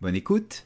Bonne écoute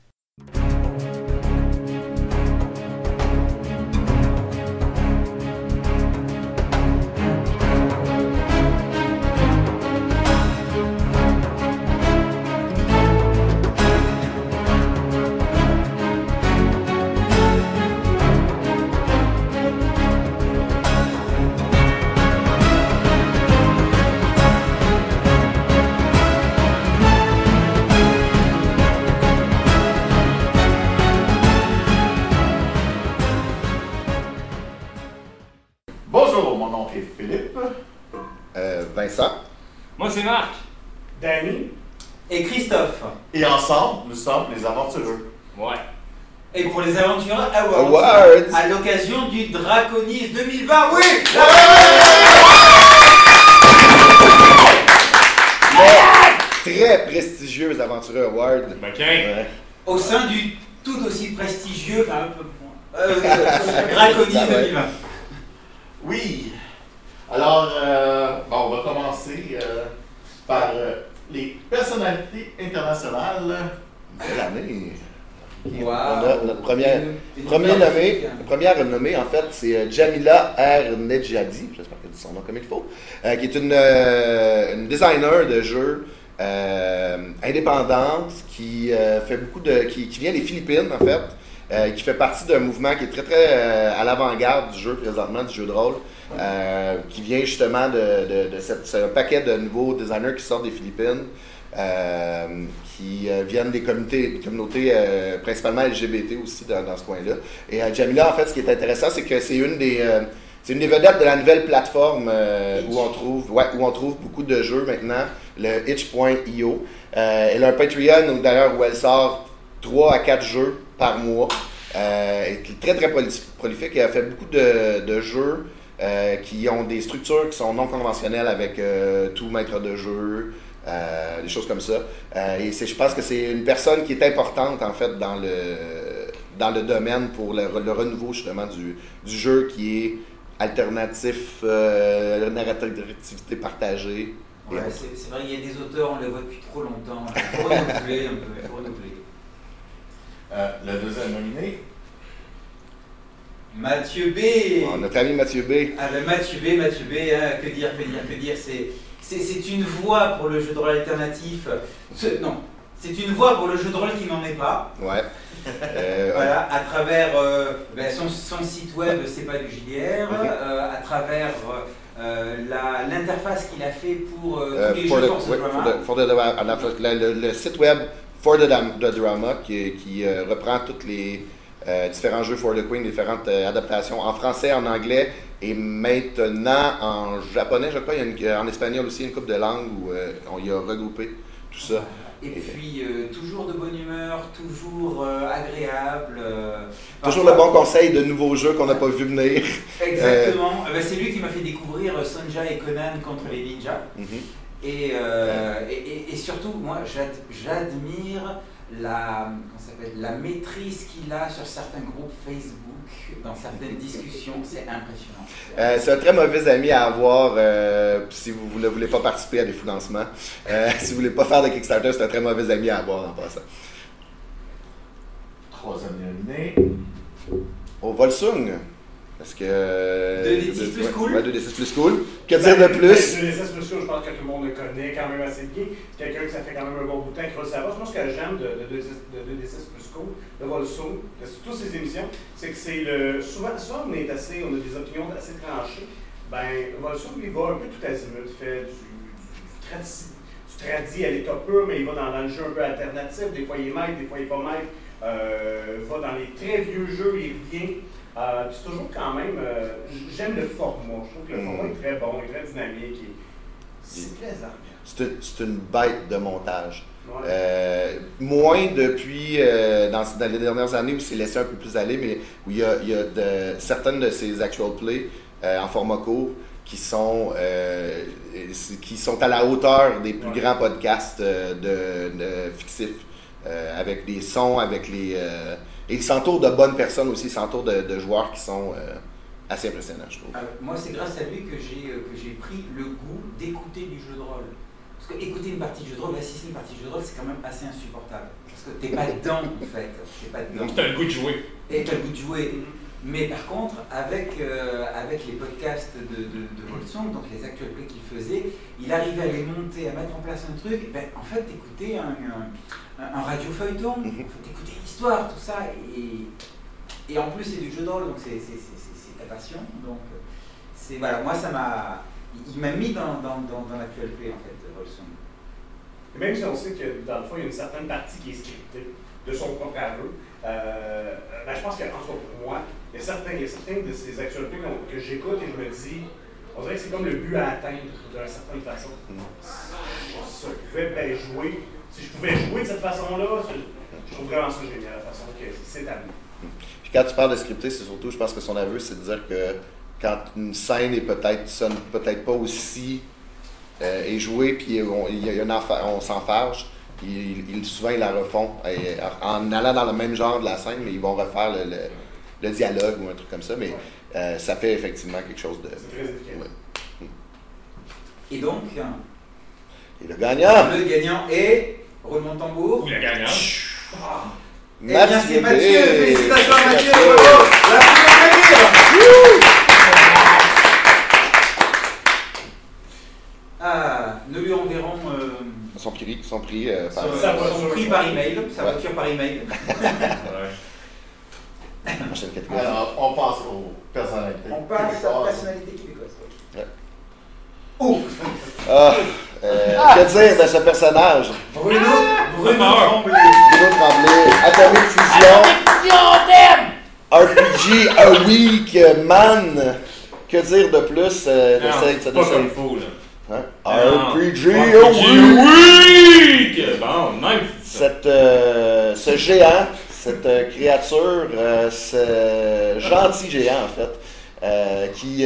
ensemble, nous sommes les aventureux. Ouais. Et pour les Aventureux Awards. Awards. À l'occasion du Draconis 2020. Oui Très prestigieux Aventureux Award. OK. Ouais. Au sein du tout aussi prestigieux, enfin un peu moins, euh, Draconis 2020. Oui. Alors, euh, bon, on va commencer euh, par euh, les personnalités internationales. Belle année. Wow. On a notre première, Une- une premier hyper nommé, magnifique, hein. première nommée, en fait, c'est euh, Jamila R. Nedjadi, j'espère que je dis son nom comme il faut, euh, qui est une, euh, une designer de jeux euh, indépendante qui euh, fait beaucoup de, qui, qui vient des Philippines, en fait, euh, qui fait partie d'un mouvement qui est très très euh, à l'avant-garde du jeu présentement, du jeu de rôle, euh, qui vient justement de, de, de cette- c'est un paquet de nouveaux designers qui sortent des Philippines, euh, qui euh, viennent des communautés, des communautés principalement LGBT aussi dans, dans ce coin-là. Et Jamila, en fait, ce qui est intéressant, c'est que c'est une des c'est une des vedettes de la nouvelle plateforme euh, où on trouve ouais, où on trouve beaucoup de jeux maintenant, le itch.io. Euh, elle a un Patreon d'ailleurs où elle sort 3 à 4 jeux par mois. Euh, elle est très très proli- prolifique. Elle a fait beaucoup de, de jeux euh, qui ont des structures qui sont non conventionnelles avec euh, tout maître de jeu, euh, des choses comme ça. Euh, et c'est- je pense que c'est une personne qui est importante en fait dans le dans le domaine pour le, le renouveau justement du, du jeu qui est alternatif, euh, narrativité partagée. Ouais, c'est c'est vrai, il y a des auteurs, on les voit depuis trop longtemps. Il faut renouveler un peu, il faut renouveler. Euh, le deuxième nominé, Mathieu B. Bon, notre ami Mathieu B. Ah ben Mathieu B, Mathieu B, hein, que dire, que dire, que dire, c'est, une voie pour le jeu de rôle alternatif. Ce- non, c'est une voie pour le jeu de rôle qui n'en est pas. Ouais. Euh, Voilà, à travers euh, ben, son, son site web, c'est pas du JDR, euh, à travers l'interface qu'il a fait pour tous les for jeux the- Force ouais, for for le, site web For the, Drama qui, qui, reprend tous les euh, différents jeux For the Queen, différentes euh, adaptations en français, en anglais et maintenant en japonais, je crois. Il y a une- en espagnol aussi, une couple de langues où euh, on y a regroupé tout ça. Et puis euh, toujours de bonne humeur, toujours euh, agréable. euh, Toujours le bon conseil de nouveaux jeux qu'on n'a pas vu venir. Exactement. Euh, ben, c'est lui qui m'a fait découvrir euh, Sonja et Conan contre les ninjas. Mhm. Et, euh, et, et- et surtout, moi, j'ad- j'admire la, la maîtrise qu'il a sur certains groupes Facebook, dans certaines discussions. C'est impressionnant. Euh, c'est un très mauvais ami à avoir euh, si vous ne voulez pas participer à des financements. Euh, si vous voulez pas faire de Kickstarter, c'est un très mauvais ami à avoir en passant. troisième nominé, Au Volsung. Parce que. 2D6 plus cool. Ouais, 2D6 plus cool. Que dire de plus Je les plus cool, je pense que tout le monde le connaît quand même assez bien. C'est quelqu'un que ça fait quand même un bon bout de temps qui roule sa bosse. Moi, ce que j'aime de, de, 2D6 de 2D6 plus cool, de de toutes ces émissions, c'est que c'est le. Souvent, souvent, on est assez, on a des opinions assez tranchées. Ben, Volsung, lui, va un peu tout azimut, il fait du, du, du tradi, du tradi à l'état pur, mais il va dans, dans le jeu un peu alternatif. Des fois, il est maître, des fois, il n'est pas maître. Euh, va dans les très vieux jeux, il revient. Euh, c'est toujours quand même. euh, J'aime le format. Je trouve que le Mm. format est très bon, est très dynamique. et C'est plaisant. C'est une, c'est une bête de montage. Ouais. Euh, moins depuis dans, dans les dernières années où c'est laissé un peu plus aller, mais où il y a, il y a de, certaines de ces actual plays en format court qui sont, qui sont à la hauteur des plus Ouais. grands podcasts de, de fictifs, avec des sons, avec les... et ils s'entourent de bonnes personnes aussi, ils s'entourent de, de joueurs qui sont euh, assez impressionnants, je trouve. Euh, moi, c'est grâce à lui que j'ai euh, que j'ai pris le goût d'écouter du jeu de rôle. Parce que écouter une partie de jeu de rôle, assister à une partie de jeu de rôle, c'est quand même assez insupportable. Parce que t'es pas dedans, en fait. T'es pas dedans. Donc, t'as le goût de jouer. Et t'as le goût de jouer. Mais par contre, avec, euh, avec les podcasts de, de, de Volsong, donc les actuels plays qu'il faisait, il arrivait à les monter, à mettre en place un truc. Ben, en fait, t'écoutais un, un, un radio feuilleton, Mhm. t'écoutais l'histoire, tout ça. Et, et en plus, c'est du jeu de rôle, donc c'est ta passion. Donc, c'est voilà, moi, ça m'a. Il m'a mis dans, dans, dans, dans l'actuel play, en fait, Volsong. Et même si on sait que dans le fond, il y a une certaine partie qui est scriptée de son propre aveu, euh, ben, je pense qu'en tout cas pour moi, il y a certains, il y a certains de ces actualités que j'écoute et je me dis, on dirait que c'est comme le but à atteindre d'une certaine façon. Si je pouvais ben, jouer, si je pouvais jouer de cette façon-là, je, je trouve vraiment ça génial, la façon que c'est. Puis quand tu parles de scripté, c'est surtout, je pense que son aveu, c'est de dire que quand une scène est peut-être sonne peut-être pas aussi euh, est jouée, puis on, il y a une on ils- souvent ils la refont et, en allant dans le même genre de la scène, mais ils vont refaire le, le- le dialogue ou un truc comme ça, mais euh, ça fait effectivement quelque chose de. C'est très efficace. Ouais. Et donc, Et le gagnant, le gagnant est. Roulement de tambour. Ou la gagnante. Eh bien, c'est Mathieu. Félicitations à Mathieu. Bravo. La. Ah, nous lui enverrons euh, Son prix, son prix euh, par- son, voiture. prix par email, sa Ouais. voiture par email. Ouais. la prochaine catégorie. Alors, on passe aux personnalités. On passe à la québécoises. personnalité québécoise. Ouais. Oh Ah, euh, que dire de ce personnage? Bruno, Bruno peur. Tremblay. Bruno Tremblay, Atomic Fusion. RPG A Week Man. Que dire de plus euh, de cette- c'est pas comme faut, là. hein? Non. RPG A Week. Week! Bon, même. Cette, euh, ce géant, cette euh, créature, euh, ce gentil géant en fait, euh, qui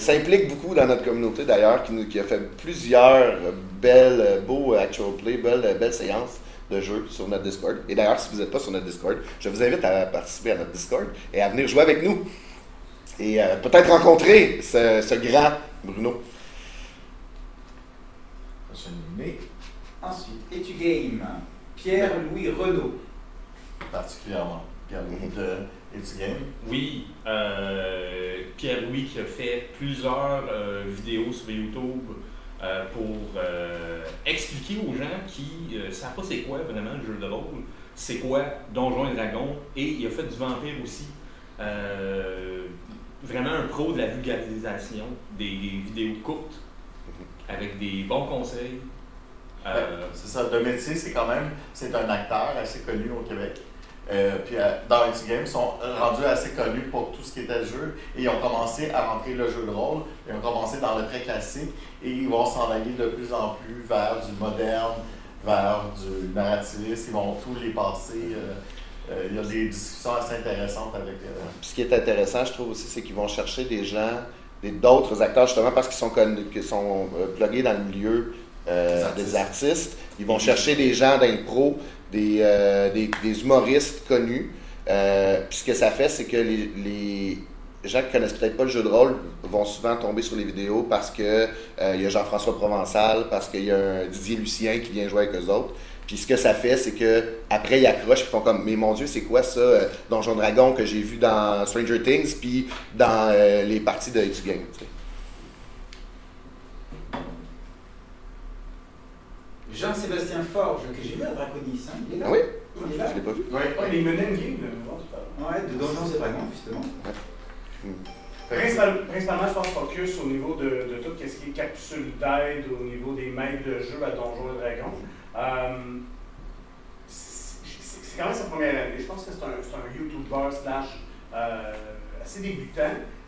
s'implique beaucoup dans notre communauté d'ailleurs, qui, a fait plusieurs belles, beaux actual play, belles, séances de jeux sur notre Discord. Et d'ailleurs, si vous n'êtes pas sur notre Discord, je vous invite à participer à notre Discord et à venir jouer avec nous. Et peut-être rencontrer ce, grand Bruno. Ensuite, et tu game Pierre-Louis Renaud. Particulièrement Pierre-Louis de Game. Oui, euh, Pierre-Louis qui a fait plusieurs euh, vidéos sur YouTube euh, pour expliquer aux gens qui ne savent pas c'est quoi vraiment le jeu de rôle, c'est quoi Donjons et Dragons, et il a fait du vampire aussi. Vraiment un pro de la vulgarisation des vidéos courtes avec des bons conseils. C'est ça, de métier, c'est quand même, c'est un acteur assez connu au Québec. Euh, puis euh, dans Etu Game, ils sont rendus assez connus pour tout ce qui était jeu. Et ils ont commencé à rentrer le jeu de rôle. Ils ont commencé dans le très classique. Et ils vont s'en aller de plus en plus vers du moderne, vers du narrativiste. Ils vont tous les passer. euh, il y a des discussions assez intéressantes avec. Puis ce qui est intéressant, je trouve aussi, c'est qu'ils vont chercher des gens, d'autres acteurs, justement parce qu'ils sont, connus- qu'ils sont plugués dans le milieu euh, Des artistes. des artistes. Ils vont chercher des gens d'impro, des, euh, des, des humoristes connus. Euh, puis ce que ça fait, c'est que les, les gens qui connaissent peut-être pas le jeu de rôle vont souvent tomber sur les vidéos parce que euh, y a Jean-François Provençal, parce qu'il y a un Didier Lucien qui vient jouer avec eux autres. Puis ce que ça fait, c'est que après ils accrochent, ils font comme mais mon Dieu, c'est quoi ça, Donjon Dragon que j'ai vu dans Stranger Things, puis dans les parties de Etu Game. Jean-Sébastien Forge, que j'ai vu à Draconis. Hein. Il est là Ah oui, Il est là je l'ai pas vu. Oui, Ouais, mais il menait une game, là, non, c'est pas- Ouais, de Donjons et Dragons, justement. Principal- principalement, je pense, focus au niveau de, de tout ce qui est capsule d'aide, au niveau des maîtres de jeu à Donjons et Dragons. Euh, c'est quand même sa première année. Je pense que c'est un, YouTuber slash euh, assez débutant,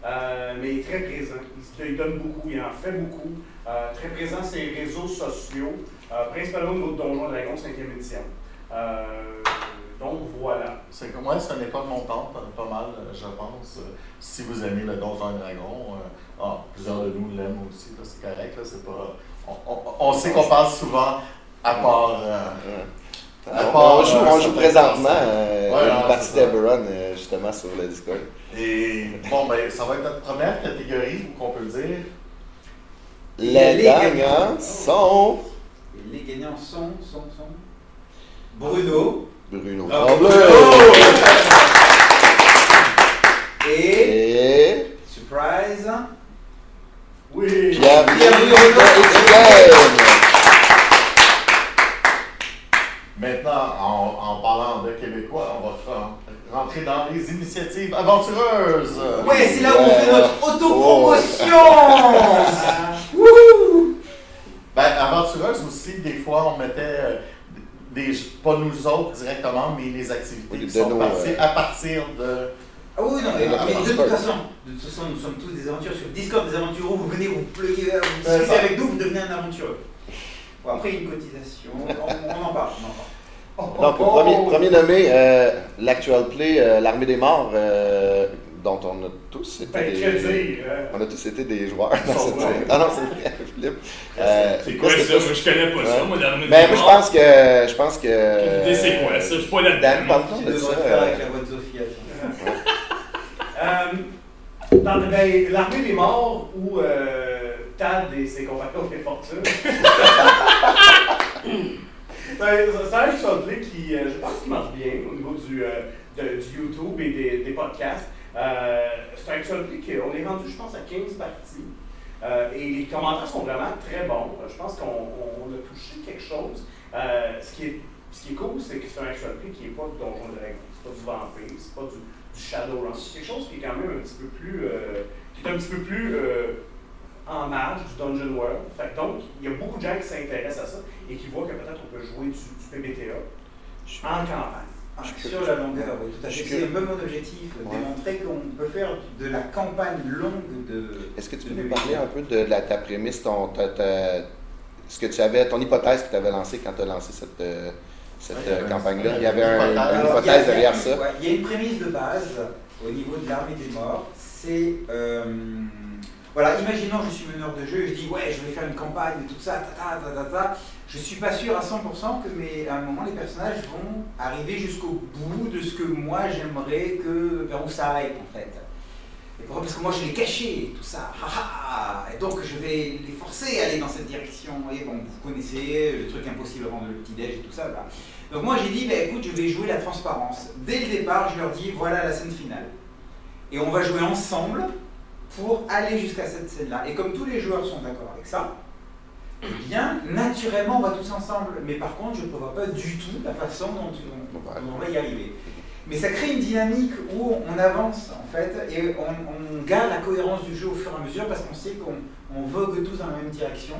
euh, mais il est très présent. Il, il donne beaucoup, il en fait beaucoup. Euh, très présent sur les réseaux sociaux. Euh, principalement de Donjons et Dragons 5e édition. Euh, donc voilà. C'est comme moi, c'est une époque montante, pas mal, euh, je pense. Si vous aimez le Donjon Dragon, euh, ah, plusieurs de nous l'aiment aussi, là, c'est correct. Là, c'est pas, on, on- on sait qu'on parle souvent à part. euh, Ouais. À On, part, on joue, euh, on joue certaines présentement euh, Ouais, une partie euh, justement sur le Discord. et bon, ben, ça va être notre première catégorie, ou qu'on peut dire? Les Les gagnants gagnants. sont Et les gagnants sont, sont, sont. Bruno Bruno Bravo. Tremblay et. et Surprise Oui! Pierre Pierre. Maintenant, en, en parlant de Québécois, on va rentrer dans les initiatives aventureuses. Ouais, c'est là où on fait notre autopromotion Ben, aventureuse aussi, des fois, on mettait euh, des, pas nous autres directement, mais les activités Oui, qui sont nos, parties euh, à partir de. Ah oui, non, mais, mais de toute façon, de toute façon, nous sommes tous des aventures sur Discord des aventures vous venez, vous pluguez, vous C'est discutez avec nous, vous devenez un aventureux. Bon, après, une cotisation, on, on en parle, on en parle. Oh, Donc, oh, premier, oh. premier nommé, euh, l'actual play, euh, l'Armée des Morts, euh, dont on a tous été Ben, des, dire? euh, on a tous été des joueurs dans cette série. Ah non, c'est vrai, Philippe. Euh, C'est quoi ça? que Moi, je connais pas ça, Ouais. moi, l'armée Ben, des moi, je morts. pense que. Je pense que. L'idée, c'est quoi ça? Je suis pas Dan, là-dedans. parle-nous Tu de ça. faire euh, avec la voix de Sophie, attends. Euh, dans ben, l'armée des morts où euh, Tad et ses compagnons ont fait fortune. C'est un play qui, je pense, qui marche bien au niveau du, euh, de- du YouTube et des, des podcasts. Euh, c'est un play qu'on est rendu, je pense, à 15 parties. Euh, et les commentaires sont vraiment très bons. Je pense qu'on on- on a touché quelque chose. Euh, ce, qui est, ce qui est cool, c'est que c'est un play qui n'est pas de Donjon Dragon, c'est pas du vampire, c'est pas du, du Shadowrun. C'est quelque chose qui est quand même un petit peu plus, euh, qui est un petit peu plus euh, en marge du Dungeon World. Fait donc, il y a beaucoup de gens qui s'intéressent à ça et qui voient que peut-être on peut jouer du, du PBTA en campagne. Ah, sur la longueur, oui, tout à fait. C'est un peu mon objectif, Ouais. démontrer qu'on peut faire de la campagne longue de. Est-ce que tu peux nous parler un peu de, la, ta prémisse, ton, ta- ta- ce que tu avais, ton hypothèse que tu avais lancée quand tu as lancé cette, euh, cette Ouais, euh, campagne-là? Il y avait un- une hypothèse. une a- derrière ça. Il y a une prémisse de base au niveau de l'armée des morts. C'est. euh, voilà, imaginons je suis meneur de jeu, je dis ouais, je vais faire une campagne et tout ça, ta ta ta ta ta. Je suis pas sûr à 100% que mais à un moment les personnages vont arriver jusqu'au bout de ce que moi j'aimerais que vers où ça aille en fait. Et pourquoi? Parce que moi je l'ai caché, tout ça. Et donc je vais les forcer à aller dans cette direction. Et bon, vous connaissez le truc impossible avant le petit-déj et tout ça. Là. Donc moi j'ai dit, bah, écoute, je vais jouer la transparence. Dès le départ, je leur dis, voilà la scène finale. Et on va jouer ensemble pour aller jusqu'à cette scène-là. Et comme tous les joueurs sont d'accord avec ça, eh bien, naturellement, on va tous ensemble. Mais par contre, je ne prévois pas du tout la façon dont on, dont on va y arriver. Mais ça crée une dynamique où on avance, en fait, et on, on garde la cohérence du jeu au fur et à mesure parce qu'on sait qu'on on vogue tous dans la même direction.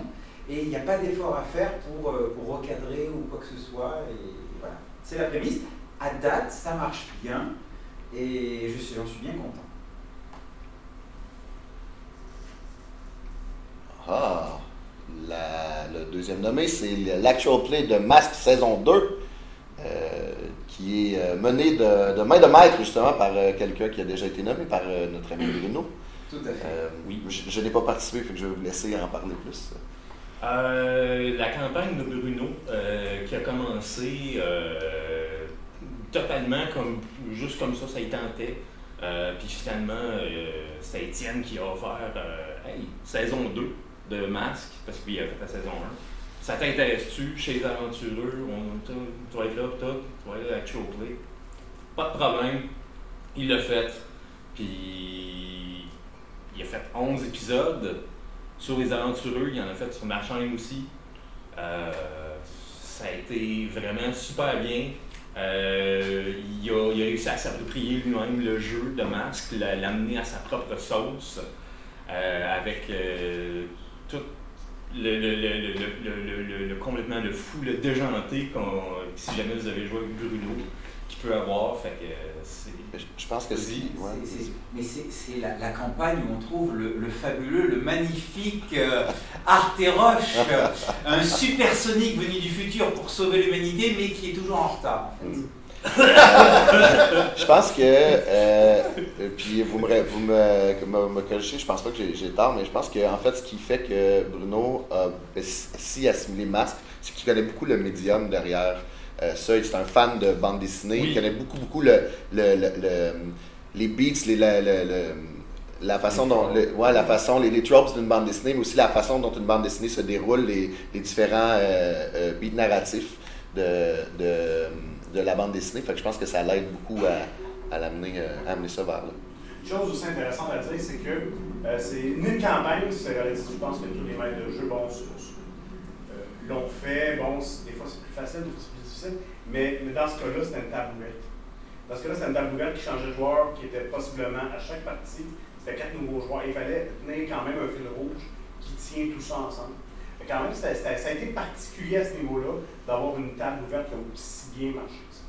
Et il n'y a pas d'effort à faire pour, euh, pour recadrer ou quoi que ce soit. Et voilà. C'est la prémisse. À date, ça marche bien. Et je suis- j'en suis bien content. Ah, la- le deuxième nommé, c'est l'actual play de Mask saison 2, euh, qui est euh, mené de, de main de maître justement par euh, quelqu'un qui a déjà été nommé, par euh, notre ami Bruno. Tout à fait. Euh, oui, je, je n'ai pas participé, fait que je vais vous laisser en parler plus. Euh, la campagne de Bruno, euh, qui a commencé euh, totalement comme juste comme ça, ça y tentait. Euh, puis finalement, euh, c'est Étienne qui a offert euh, hey, saison 2 de Masque, parce qu'il a fait la saison 1. Ça t'intéresse-tu chez les aventureux? On, tu vas être là, tout, tu vas être là, actual play. Pas de problème. Il l'a fait. Puis il a fait 11 épisodes sur les aventureux, il en a fait sur ma chaîne aussi. Euh, ça a été vraiment super bien. Euh, il, a, réussi à s'approprier lui-même le jeu de masque, l'a- l'amener à sa propre sauce, euh, avec euh, tout le, le, le, le, le, le- le- le- complètement le fou, le déjanté, qu'on- si jamais vous avez joué avec Bruno, qui peut avoir. Fait que c'est. Je pense que c'est. ouais, C'est- c'est- mais c'est c'est la, la campagne où on trouve le, le fabuleux, le magnifique euh, Arteroche, euh, un supersonique venu du futur pour sauver l'humanité, mais qui est toujours en retard. En fait. Je pense que, euh, euh, puis vous me, vous me, me, me corrigez, je pense pas que j'ai- tort, mais je pense que en fait, ce qui fait que Bruno a ben, si si assimilé Masque, c'est qu'il connaît beaucoup le médium derrière euh, ça. C'est un fan de bande dessinée. Oui. Il connaît beaucoup, beaucoup le, le, le- le- les beats, les, le- le- le- la façon dont, le- ouais, la façon, les, les tropes d'une bande dessinée, mais aussi la façon dont une bande dessinée se déroule, les, les différents euh, beats narratifs de, de, de la bande dessinée. Je pense que ça l'aide beaucoup à, à l'amener, euh, amener ça vers là. Une chose aussi intéressante à dire, c'est que euh, c'est une campagne, c'est je pense que tous les maîtres de jeu, bon, euh, l'ont fait, bon, des fois c'est plus facile, des fois c'est plus difficile, mais, dans ce cas-là, c'était une table. Dans ce cas-là, c'était une table qui changeait de joueur, qui était possiblement à chaque partie, c'était quatre nouveaux joueurs, il fallait tenir quand même un fil rouge qui tient tout ça ensemble. Quand même, ça a été particulier à ce niveau-là d'avoir une table ouverte qui a aussi bien marché. que ça.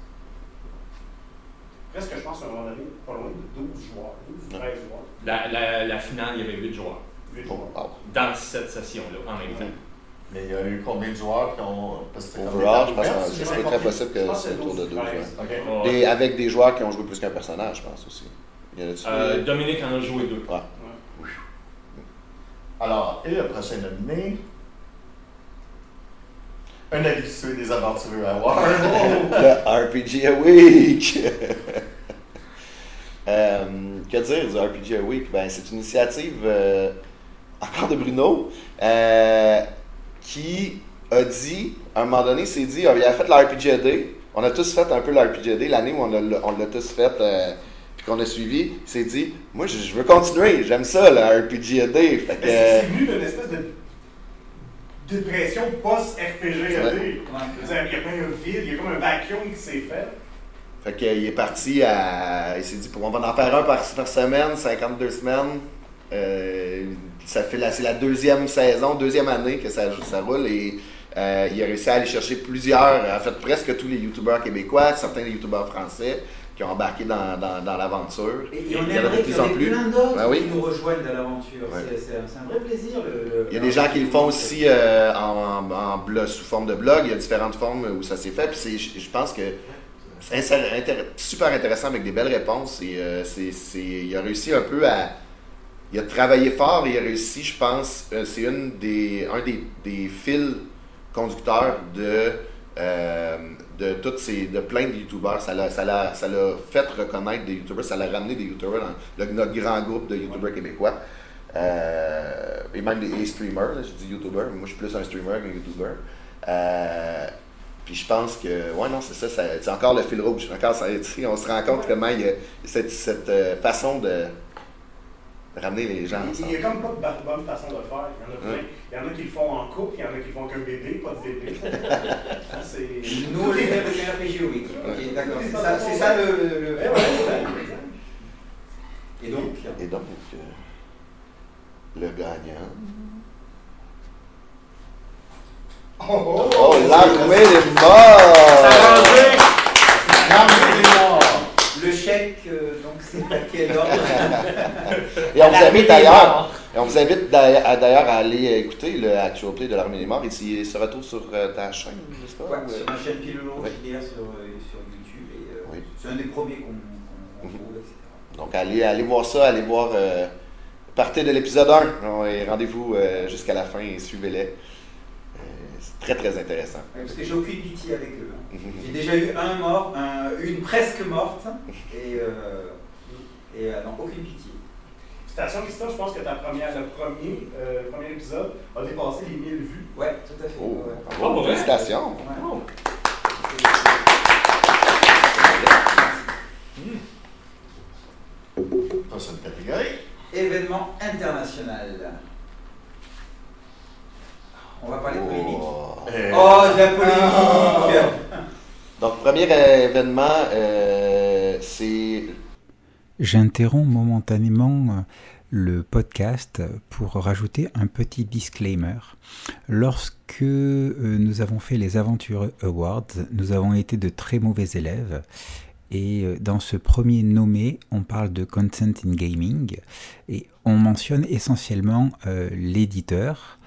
Presque, je pense, à un moment donné, pas loin de 12 joueurs, 12 ou 13 joueurs. La, la, la finale, il y avait 8 joueurs huit Oh, joueurs. wow. dans cette session-là en même temps. Mais il y a eu combien de joueurs qui ont. Overall, je pense que c'est très possible que c'est autour de 12. 12, ouais. Ok. Des- avec des joueurs qui ont joué plus qu'un personnage, je pense aussi. Il y en a-tu Euh, Dominique en a joué deux. Ouais. Alors, et le prochain nominé? Un habitué des aventureux à voir. Le RPG a Week! Euh, que dire du RPG a Week? Ben, c'est une initiative euh, encore de Bruno euh, qui a dit, à un moment donné, s'est dit, il a fait le RPG a Day. On a tous fait un peu le RPG a Day l'année où on l'a tous fait. euh, puis qu'on a suivi, il s'est dit, moi je, veux continuer, j'aime ça le RPG a Day. Fait que, Mais c'est c'est venu d'une espèce de dépression post-RPG. Ouais. Il y a pas un vide, il y a comme un vacuum qui s'est fait. Fait qu'il est parti à. Il s'est dit, on va en faire un par, par semaine, 52 semaines. Euh, ça fait la, c'est la deuxième saison, deuxième année que ça, ça roule et euh, il a réussi à aller chercher plusieurs, en fait presque tous les youtubeurs québécois, certains des youtubeurs français qui ont embarqué dans, dans, dans l'aventure. Et, Il et on y en a de plus en plus. plein d'autres Ben oui. qui nous rejoignent dans l'aventure. Ouais. C'est- un vrai plaisir. Le, le- Il y a des gens qui le font aussi euh, en, en, en blog, sous forme de blog. Il y a différentes formes où ça s'est fait. Puis c'est- je pense que c'est super intéressant avec des belles réponses. Et, euh, c'est- il a réussi un peu à. Il a travaillé fort et il a réussi, je pense, euh, c'est une des, un des, des fils conducteurs de, euh, de toutes ces, de plein de youtubeurs. Ça l'a, ça l'a, ça l'a fait reconnaître des youtubeurs, ça l'a ramené des youtubeurs dans le- notre grand groupe de youtubeurs québécois. Euh, et même des, streamers, là, je dis youtubeurs, mais moi je suis plus un streamer qu'un youtuber. Euh, puis je pense que, ouais, non, c'est ça, ça- c'est encore le fil rouge. Encore, ça, on se rend compte comment il y a cette, cette euh, façon de ramener les gens Il n'y a comme pas de bonne façon de le faire. Il y en a plein. Il y en a qui le font en couple, il y en a qui le font qu'un bébé, pas de bébé. C'est- Nous, on le fait avec un RPG Week. Ok, d'accord. C'est ça, le. Eh. Et donc, Et donc, euh, le gagnant. Oh, oh, Oh, l'armée des morts! le chèque, euh, donc c'est à quel ordre Et on vous invite d'ailleurs, et on vous invite d'ailleurs à, aller écouter le actual play de l'armée des morts. Il, il se retrouve sur euh, ta chaîne, n'est-ce pas? Ouais, Ou, sur euh, ma chaîne Pilolo Ouais. JDR sur, euh, sur YouTube. Et, euh, Oui. C'est un des premiers qu'on Mhm. trouve, etc. Donc, allez, allez voir ça, allez voir. euh, partez de l'épisode 1 et rendez-vous euh, jusqu'à la fin et suivez-les. Euh, c'est très, très intéressant. Ouais, parce que j'ai aucune pitié avec eux. hein. J'ai déjà eu un mort, un- une presque morte, et, euh, et euh, non, aucune pitié. Station Christophe, je pense que ta première, le premier, euh, premier épisode a dépassé les 1000 vues. Ouais, tout à fait. Oh, ouais. Ah, vrai? félicitations! Ouais. Oh. Prochaine catégorie. Événement international. On va parler polémique. Oh. Euh, Oh, de la polémique Donc, premier événement, euh, c'est. J'interromps momentanément euh, le podcast pour rajouter un petit disclaimer. Lorsque euh, nous avons fait les Aventures Awards, nous avons été de très mauvais élèves Et euh, dans ce premier nommé, on parle de Consent in Gaming et on mentionne essentiellement l'éditeur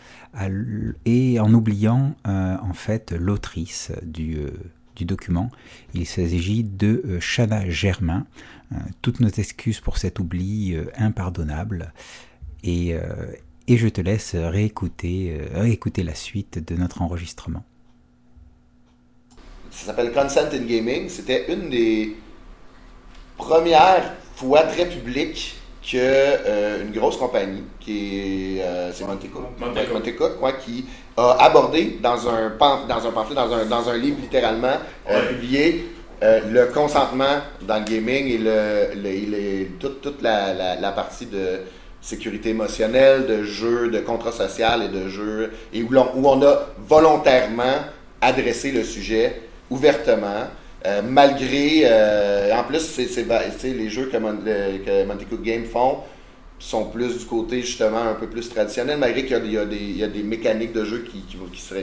et en oubliant en fait l'autrice du, du, document. Il s'agit de Shana Germain. toutes nos excuses pour cet oubli impardonnable. Et, et je te laisse réécouter, réécouter la suite de notre enregistrement ça s'appelle Consent in Gaming. C'était une des premières fois très publiques que euh, une grosse compagnie qui est euh, c'est Montecook, qui a abordé dans un dans un pamphlet dans un, dans un livre littéralement euh, publié le consentement dans le gaming et le, toute, toute la, la, partie de sécurité émotionnelle, de jeux, de contrat social et de jeux et où, où on a volontairement adressé le sujet ouvertement. Euh, malgré, euh, en plus, c'est, les jeux que, Mon que Game font sont plus du côté justement un peu plus traditionnel, malgré qu'il y a, des, mécaniques de jeu qui,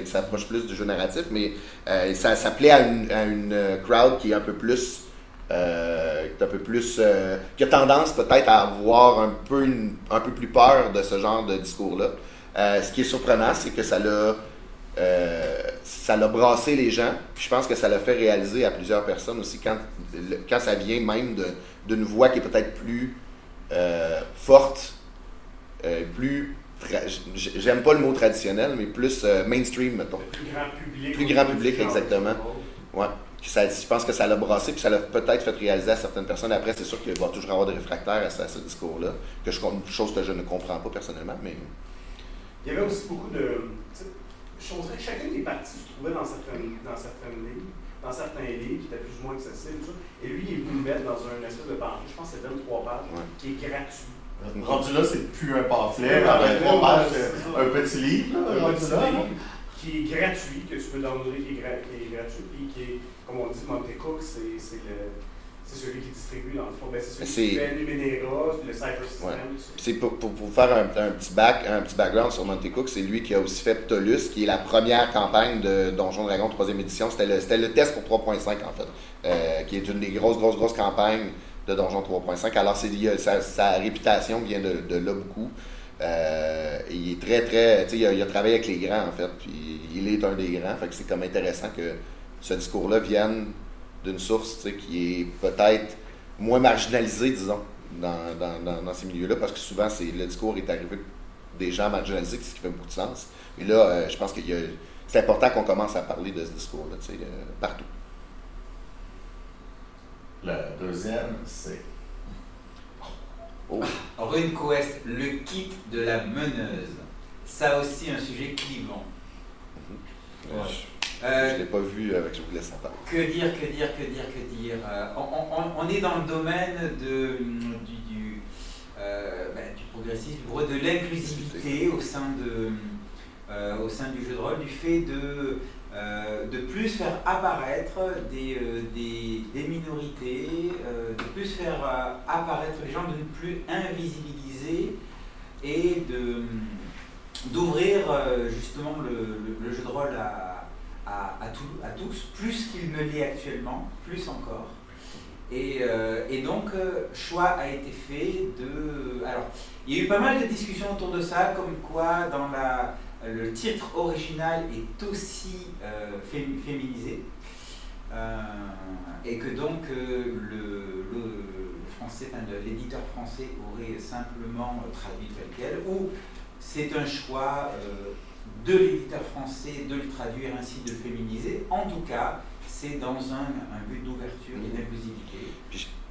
s'approchent plus du jeu narratif, mais euh, ça, ça plaît à une, une, crowd qui est un peu plus, un peu plus, qui a tendance peut-être à avoir un peu, un peu plus peur de ce genre de discours-là. ce qui est surprenant, c'est que ça l'a euh, ça l'a brassé les gens. je pense que ça l'a fait réaliser à plusieurs personnes aussi quand, quand ça vient même d'une voix qui est peut-être plus euh, forte, euh, plus. J'aime pas le mot traditionnel, mais plus mainstream, mettons. Plus grand public. Plus grand public, exactement. Ouais. Ça, je pense que ça l'a brassé, puis ça l'a peut-être fait réaliser à certaines personnes. Après, c'est sûr qu'il va toujours avoir des réfractaires à, ce discours-là, que je, chose que je ne comprends pas personnellement, mais... Il y avait aussi beaucoup de je que chacune des parties se trouvait dans certaines, dans certaines lignes, dans certains livres qui étaient plus ou moins accessibles. Et lui, il est venu mettre dans un espèce de pamphlet, je pense que c'est 23 pages, qui est gratuit. Rendu là, c'est plus un pamphlet, en 23 pages, un petit livre. un petit livre qui est gratuit, que tu peux downloader, qui est, qui est gratuit, puis qui est, comme on dit, Monte Cook, c'est le c'est celui qui distribue dans le fond. Ben, c'est celui qui fait Numenera, le Cyber System. C'est pour, pour, pour, faire un, un, petit back, un petit background sur Monte Cook, c'est lui qui a aussi fait Ptolus, qui est la première campagne de Donjon Dragon 3e édition. C'était le, le, test pour 3.5 en fait, euh, qui est une des grosses, grosses, grosses campagnes de Donjon 3.5. Alors c'est, sa, sa réputation vient de, de là beaucoup. Euh, il est très, très. Tu sais, il a, il a travaillé avec les grands en fait, puis il est un des grands. Fait que c'est comme intéressant que ce discours-là vienne d'une source qui est peut-être moins marginalisée, disons, dans, dans, dans, ces milieux-là, parce que souvent, c'est, le discours est arrivé des gens marginalisés, ce qui fait beaucoup de sens. Mais là, euh, je pense que c'est important qu'on commence à parler de ce discours-là, euh, partout. La deuxième, c'est. Oh. Rune Quest, le kit de la meneuse. Ça aussi un sujet clivant. Mhm. Euh, je ne l'ai pas vu avec Je vous laisse Que dire, que dire, que dire, que dire euh, on, on, est dans le domaine de, du, du, euh, ben, du progressisme, de l'inclusivité au, sein de, au sein du jeu de rôle, du fait de, de plus faire apparaître des, des, des minorités, de plus faire apparaître les gens, de ne plus invisibiliser et de d'ouvrir justement le, le, jeu de rôle à, à, à, tous, plus qu'il ne l'est actuellement, plus encore. Et, euh, et, donc, euh, choix a été fait de... Alors, il y a eu pas mal de discussions autour de ça, comme quoi dans la, le titre original est aussi euh, féminisé. et que donc le, le, l'éditeur français aurait simplement traduit tel quel, ou c'est un choix de l'éditeur français de le traduire ainsi, de le féminiser. En tout cas, c'est dans un, but d'ouverture et d'inclusivité.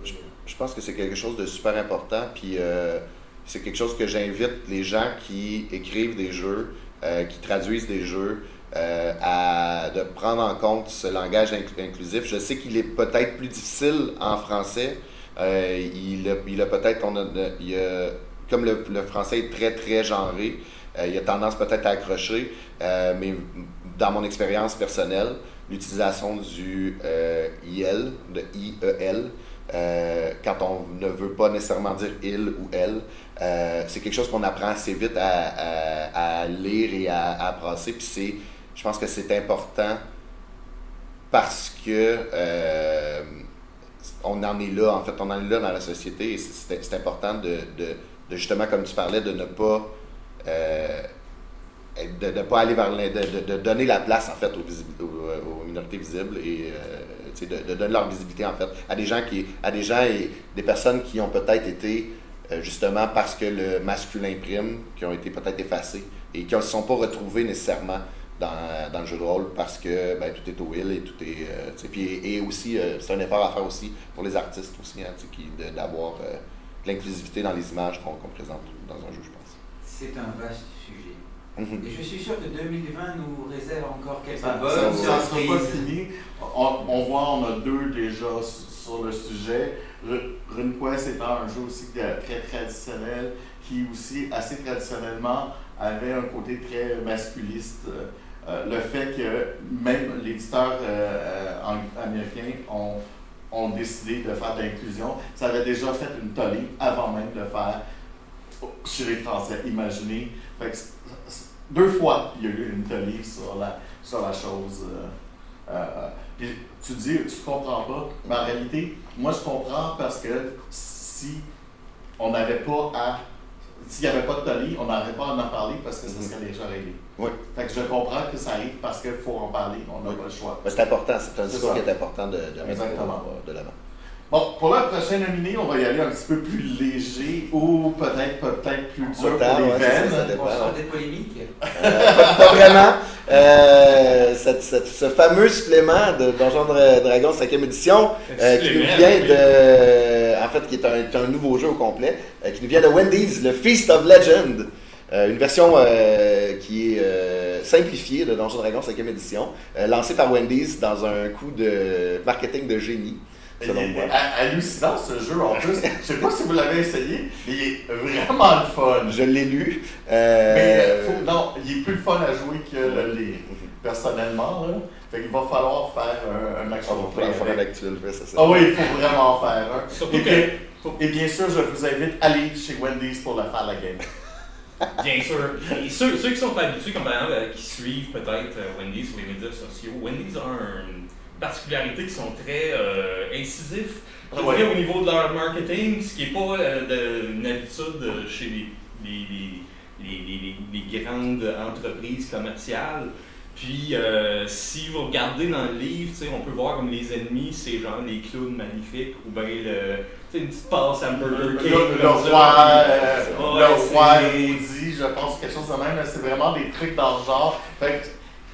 Je, pense que c'est quelque chose de super important. Puis euh, c'est quelque chose que j'invite les gens qui écrivent des jeux, euh, qui traduisent des jeux, euh, à prendre en compte ce langage inclusif. Je sais qu'il est peut-être plus difficile en français. il a peut-être, comme le, le, français est très très genré, euh, il a tendance peut-être à accrocher, euh, mais dans mon expérience personnelle, l'utilisation du euh, IL, de IEL, quand on ne veut pas nécessairement dire il ou elle, c'est quelque chose qu'on apprend assez vite à, lire et à, à Puis c'est, je pense que c'est important parce que on en est là, en fait, on en est là dans la société et c'est important de- de justement, comme tu parlais, de ne pas. Euh, de pas aller vers de, donner la place en fait aux, aux minorités visibles et euh, de, de donner leur visibilité en fait à des gens qui à des gens et des personnes qui ont peut-être été euh, justement parce que le masculin prime qui ont été peut-être effacés et qui ne se sont pas retrouvés nécessairement dans, dans le jeu de rôle parce que ben, tout est au will et tout est euh, puis et aussi euh, c'est un effort à faire aussi pour les artistes aussi hein, d'avoir euh, de l'inclusivité dans les images qu'on présente dans un jeu C'est un vaste sujet. Mhm. Et je suis sûr que 2020 nous réserve encore quelques Ça bonnes ça- sera pas surprises. fini. On, on voit, on a deux déjà sur le sujet. Ru- RuneQuest étant un jeu aussi de- très traditionnel, qui aussi, assez traditionnellement, avait un côté très masculiste. Euh, euh, le fait que même l'éditeur euh, euh, américain ont, ont décidé de faire de l'inclusion, ça avait déjà fait une tollée avant même de le faire chez les Français. Imaginez. Fait que deux fois, il y a eu une tollée sur la, sur la chose. euh, euh, puis tu dis, tu comprends pas. Mais en réalité, moi, je comprends parce que si on n'avait pas à. S'il n'y avait pas de tollée, on n'aurait pas à en parler parce que ça Mhm. serait déjà réglé. Oui. Fait que je comprends que ça arrive parce qu'il faut en parler. On n'a Oui. pas le choix. C'est important, c'est un discours qui est important de, de mettre de l'avant. Bon, pour la prochaine nominée, on va y aller un petit peu plus léger ou peut-être peut-être plus dur pour les ouais, c'est ça, veines. ça dépend. On sort des polémiques. Euh, pas, pas vraiment. Euh, cette- cette- ce fameux supplément de Donjons Dra- Dragons 5e édition, euh, qui nous vient de. En fait, qui est un, nouveau jeu au complet, euh, qui nous vient de Wendy's, le Feast of Legend. Euh, une version euh, qui est euh, simplifiée de Donjons Dragons 5e édition, euh, lancée par Wendy's dans un coup de marketing de génie, selon Il moi. est ha- hallucinant ce jeu en plus. Je sais pas si vous l'avez essayé, mais il est vraiment le fun. Je l'ai lu. euh, Mais euh, faut- non, il est plus le fun à jouer que le lire, personnellement. Là. Fait qu'il va falloir faire un, un Ah, action bon, play faudra faire le fais, ça, c'est- Ah oui, il faut vraiment faire un. Et que- bien, et bien sûr, je vous invite à aller chez Wendy's pour le faire la game. Bien sûr. Et ceux, ceux qui sont pas habitués, comme par exemple, euh, qui suivent peut-être euh, Wendy's sur les médias sociaux, Wendy's a une particularité qui sont très euh, incisifs. Je Ouais. dirais au niveau de leur marketing, ce qui n'est pas euh, de- une habitude chez les, les, les, grandes entreprises commerciales. Puis, euh, si vous regardez dans le livre, on peut voir comme les ennemis, c'est genre les clowns magnifiques, ou bien le, une petite passe à Burger King. Le, le roi, euh, Ouais, le roi maudit, je pense, quelque chose de même. C'est vraiment des trucs dans le genre. Fait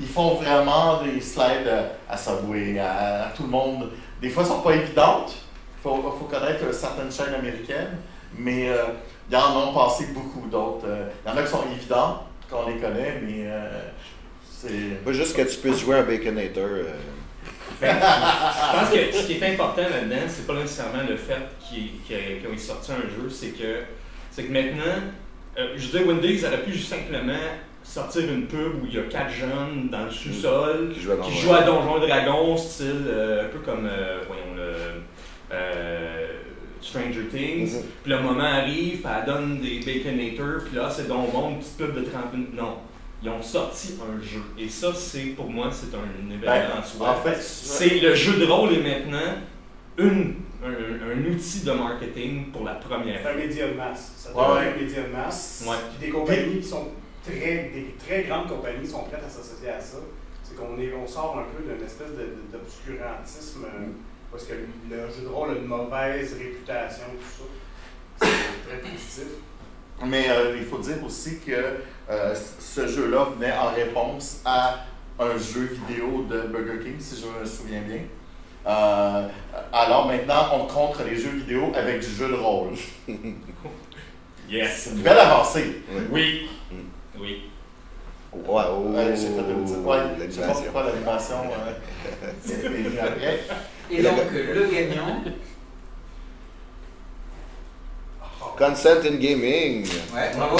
ils font vraiment des slides à Subway, à, à tout le monde. Des fois, elles sont pas évidentes. Il faut, faut connaître certaines chaînes américaines, mais euh, il y en ont passé beaucoup d'autres. Euh, Il y en a qui sont évidents, qu'on les connaît, mais euh, c'est. Pas juste que tu puisses jouer un Baconator. euh, Je pense que ce qui est important là-dedans, c'est pas nécessairement le fait qu'ils qu'ils ont sorti un jeu, c'est que, c'est que maintenant, euh, je veux dire, Wendy's aurait pu juste simplement sortir une pub où il y a quatre jeunes dans le sous-sol qui joue à qui Donjons jouent à Donjons et Dragons, style euh, un peu comme, euh, voyons le. euh, Stranger Things. Mhm. Puis le moment arrive, puis elle donne des Baconators, puis là, c'est donc bon, une petite pub de 30 minutes. Non. Ils ont sorti un jeu. Et ça, c'est pour moi, c'est un événement Ben, en soi. En fait, C'est le jeu de rôle est maintenant une, un, un outil de marketing pour la première C'est fois. un média de masse. Ça devient ouais. un média de masse. Ouais. Puis des compagnies qui sont très, des très grandes compagnies sont prêtes à s'associer à ça. C'est qu'on est, on sort un peu d'une espèce d'obscurantisme euh, parce que le jeu de rôle a une mauvaise réputation, tout ça. C'est très positif. Mais euh, il faut dire aussi que euh, ce jeu-là venait en réponse à un jeu vidéo de Burger King, si je me souviens bien. Euh, alors maintenant, on contre les jeux vidéo avec du jeu de rôle. Yes. C'est une belle avancée. Oui. Oui. Ouais, oh, Ouais, j'ai fait une petite. Ouais, je sais pas l'animation. Et donc, euh, le gagnant, Consent in Gaming. ouais, bravo.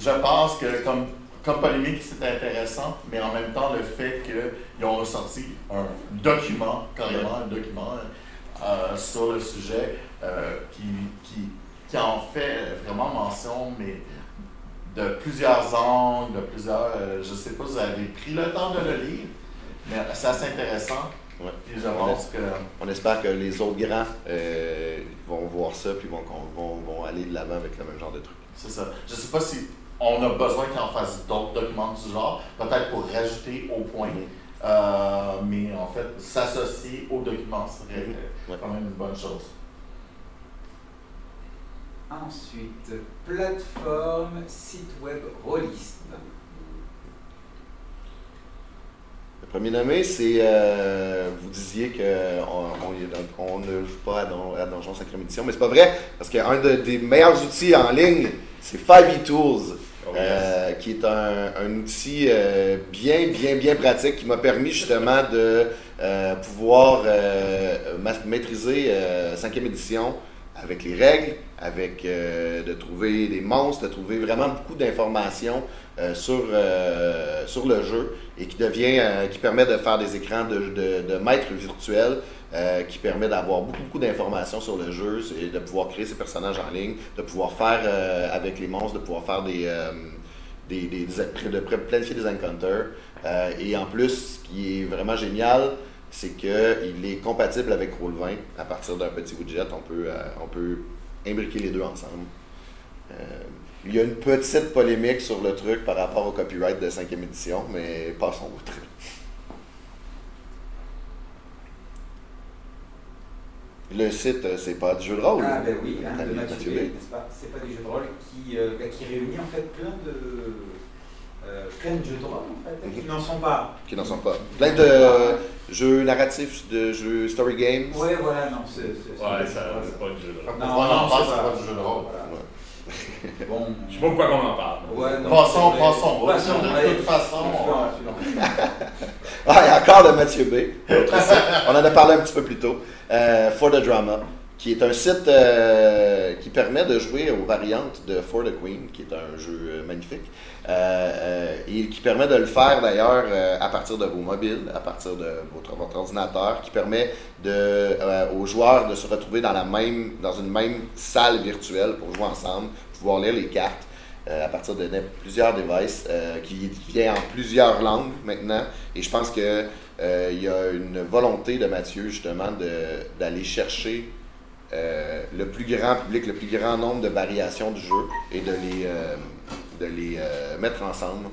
Je pense que comme, comme polémique, c'est intéressant, mais en même temps, le fait qu'ils ont ressorti un document, carrément un document euh, sur le sujet euh, qui, qui, en fait vraiment mention, mais de plusieurs angles, de plusieurs. euh, je sais pas, vous avez pris le temps de le lire. c'est assez intéressant. Ouais. Puis je pense que. On espère que les autres grands euh, vont voir ça puis vont, vont, vont aller de l'avant avec le même genre de truc. C'est ça. Je sais pas si on a besoin qu'il en fasse d'autres documents du genre, peut-être pour rajouter au point. Euh, mais en fait, s'associer aux documents serait Ouais. quand même une bonne chose. Ensuite, plateforme, site web, rôliste. Le premier nommé, c'est. euh, vous disiez qu'on on, on ne joue pas à, Don, à Donjon Sacré Édition, mais c'est pas vrai, parce qu'un de- des meilleurs outils en ligne, c'est 5e Tools. Oh, Euh, qui est un, un outil euh, bien, bien, bien pratique qui m'a permis justement de euh, pouvoir euh, ma- maîtriser euh, 5e édition avec les règles, avec euh, de trouver des monstres, de trouver vraiment beaucoup d'informations euh, sur, euh, sur le jeu et qui devient, qui permet de faire des écrans de, de, de maîtres virtuels euh, qui permet d'avoir beaucoup, beaucoup d'informations sur le jeu et de pouvoir créer ses personnages en ligne, de pouvoir faire avec les monstres, de pouvoir faire des, des, de planifier des encounters. Et en plus, ce qui est vraiment génial, c'est qu'il est compatible avec Roll20 à partir d'un petit widget. On peut, euh, on peut imbriquer les deux ensemble. Euh, il y a une petite polémique sur le truc par rapport au copyright de 5e édition, mais passons outre. Le site, euh, c'est pas du jeu de rôle. Ah ben oui, hein, Mathieu de Mathieu. B, n'est-ce pas? C'est pas des jeux de rôle qui, euh, bah, qui réunit en fait plein de, qui n'en sont pas. qui n'en sont pas. Plein de euh, jeux narratifs, de jeux story games. Ouais, voilà, non, c'est... Ouais, ça, jeux de c'est pas du jeu de rôle. Non, non, en parle, c'est pas- du jeu de rôle. Bon. Je sais pas pourquoi on en parle. Ouais, non, Passons, passons. Passons, De toute façon. Ah, il y a encore le Mathieu B. On en a parlé un petit peu plus tôt. Euh, For the Drama, qui est un site euh, qui permet de jouer aux variantes de For the Queen, qui est un jeu euh, magnifique, euh, et qui permet de le faire d'ailleurs à partir de vos mobiles, à partir de votre, ordinateur, qui permet aux joueurs de se retrouver dans, la même, dans une même salle virtuelle pour jouer ensemble, pouvoir lire les cartes. à partir de plusieurs devices qui vient en plusieurs langues maintenant. Et je pense que il y a une volonté de Mathieu justement d'aller chercher euh, le plus grand public, le plus grand nombre de variations du jeu et de les, euh, de les euh, mettre ensemble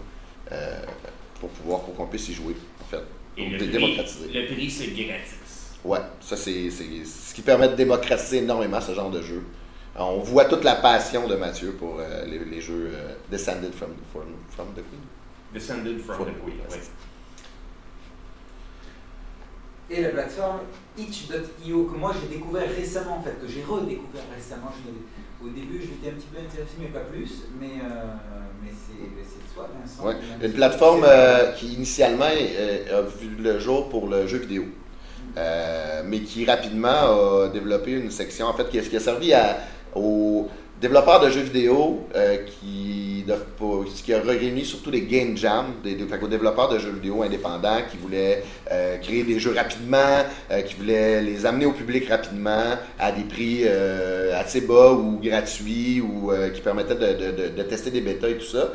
pour pouvoir pour qu'on puisse y jouer en fait. Et Pour le dé- prix, démocratiser. le prix, c'est gratis. Ouais, ça c'est ce qui permet de démocratiser énormément ce genre de jeu. Alors, on voit toute la passion de Mathieu pour les, les jeux Descended from, from, from the Queen. Descended from From- the Queen. ouais. Et la plateforme itch.io que moi j'ai découvert récemment en fait, que j'ai redécouvert récemment. Je au début je m'étais un petit peu intéressé mais pas plus, mais, euh, mais c'est de soi Vincent. Ouais. Une plateforme euh, qui initialement euh, a vu le jour pour le jeu vidéo, Euh, mais qui rapidement a développé une section en fait qui, a- qui a servi à, aux développeurs de jeux vidéo euh, qui, pour- qui a réuni surtout des game jams, des, développeurs de jeux vidéo indépendants qui voulaient euh, créer des jeux rapidement, euh, qui voulaient les amener au public rapidement à des prix euh, assez bas ou gratuits ou qui permettaient de, tester des bêtas et tout ça.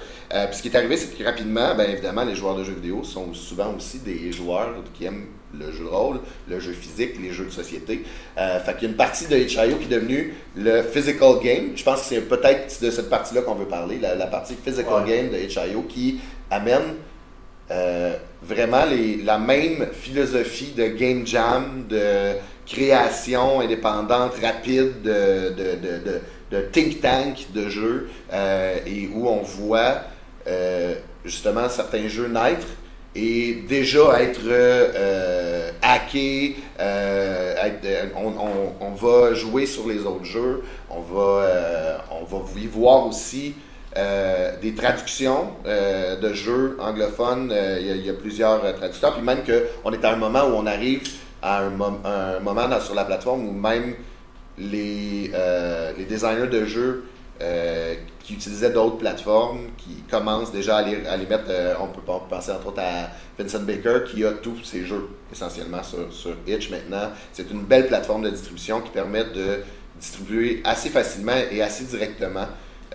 Puis ce qui est arrivé, c'est que rapidement, ben, évidemment, les joueurs de jeux vidéo sont souvent aussi des joueurs qui aiment le jeu de rôle, le jeu physique, les jeux de société. Euh, fait qu'il y a une partie de HIO qui est devenue le physical game. Je pense que c'est peut-être de cette partie-là qu'on veut parler, la, la partie physical Ouais. game de HIO qui amène euh, vraiment les, la même philosophie de game jam, de création indépendante, rapide, de, de, de, de, de think tank de jeux, euh, et où on voit euh, justement certains jeux naître et déjà être euh, euh, être- euh, on, va jouer sur les autres jeux, on va, on va y voir aussi des traductions de jeux anglophones. Il y a- plusieurs traducteurs. Puis même qu'on est à un moment où on arrive à un, mom- un moment sur la plateforme où même les, les designers de jeux euh, qui utilisaient d'autres plateformes, qui commencent déjà à les, mettre, euh, on, peut, on penser entre autres à Vincent Baker qui a tous ses jeux essentiellement sur, sur Itch maintenant. C'est une belle plateforme de distribution qui permet de distribuer assez facilement et assez directement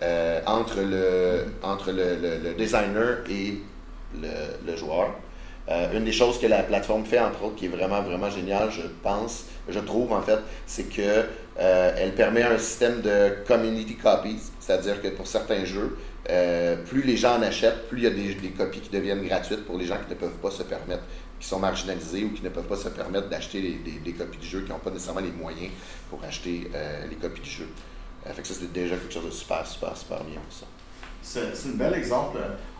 euh, entre, le, entre le, designer et le, joueur. Une des choses que la plateforme fait, entre autres, qui est vraiment, vraiment géniale, je pense, je trouve en fait, c'est que elle permet un système de community copies, c'est-à-dire que pour certains jeux, euh, plus les gens en achètent, plus il y a des, copies qui deviennent gratuites pour les gens qui ne peuvent pas se permettre, qui sont marginalisés ou qui ne peuvent pas se permettre d'acheter des, copies du jeu, qui n'ont pas nécessairement les moyens pour acheter euh, les copies du jeu. Euh, fait que ça, c'est déjà quelque chose de super, super, super bien pour ça. C'est un bel exemple,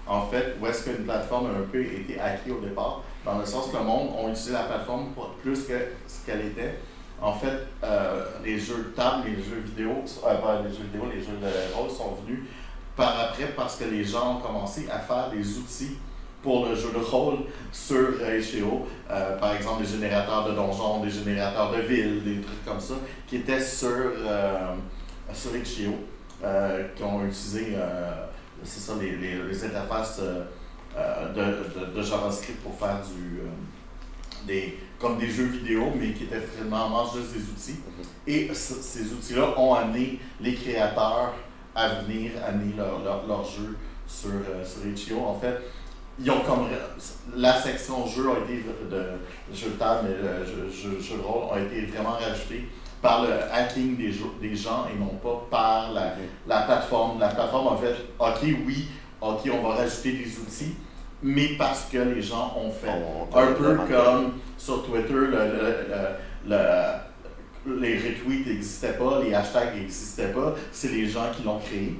en fait, où est-ce qu'une plateforme a un peu été acquis au départ, dans le sens que le monde a utilisé la plateforme pour plus que ce qu'elle était. En fait, euh, les jeux de table, les jeux vidéo, euh, les jeux vidéo, les jeux de rôle sont venus par après parce que les gens ont commencé à faire des outils pour le jeu de rôle sur HEO. Euh, par exemple, des générateurs de donjons, des générateurs de villes, des trucs comme ça, qui étaient sur, euh, sur qui ont utilisé c'est ça, les, les, interfaces de, de, JavaScript pour faire du, des, comme des jeux vidéo, mais qui étaient vraiment juste des outils. Et ces outils-là ont amené les créateurs à venir amener leur, leur, leur jeu sur, sur HEO. En fait, ils ont comme la section jeu a été de, de jeu de table et le jeu, jeu, jeu, de rôle a été vraiment rajoutée par le hacking des, jeux, des gens et non pas par la, la plateforme. La plateforme a fait OK, oui, OK, on va rajouter des outils, mais parce que les gens ont fait. On, un peu comme sur Twitter, le, le, le, les retweets n'existaient pas, les hashtags n'existaient pas, c'est les gens qui l'ont créé.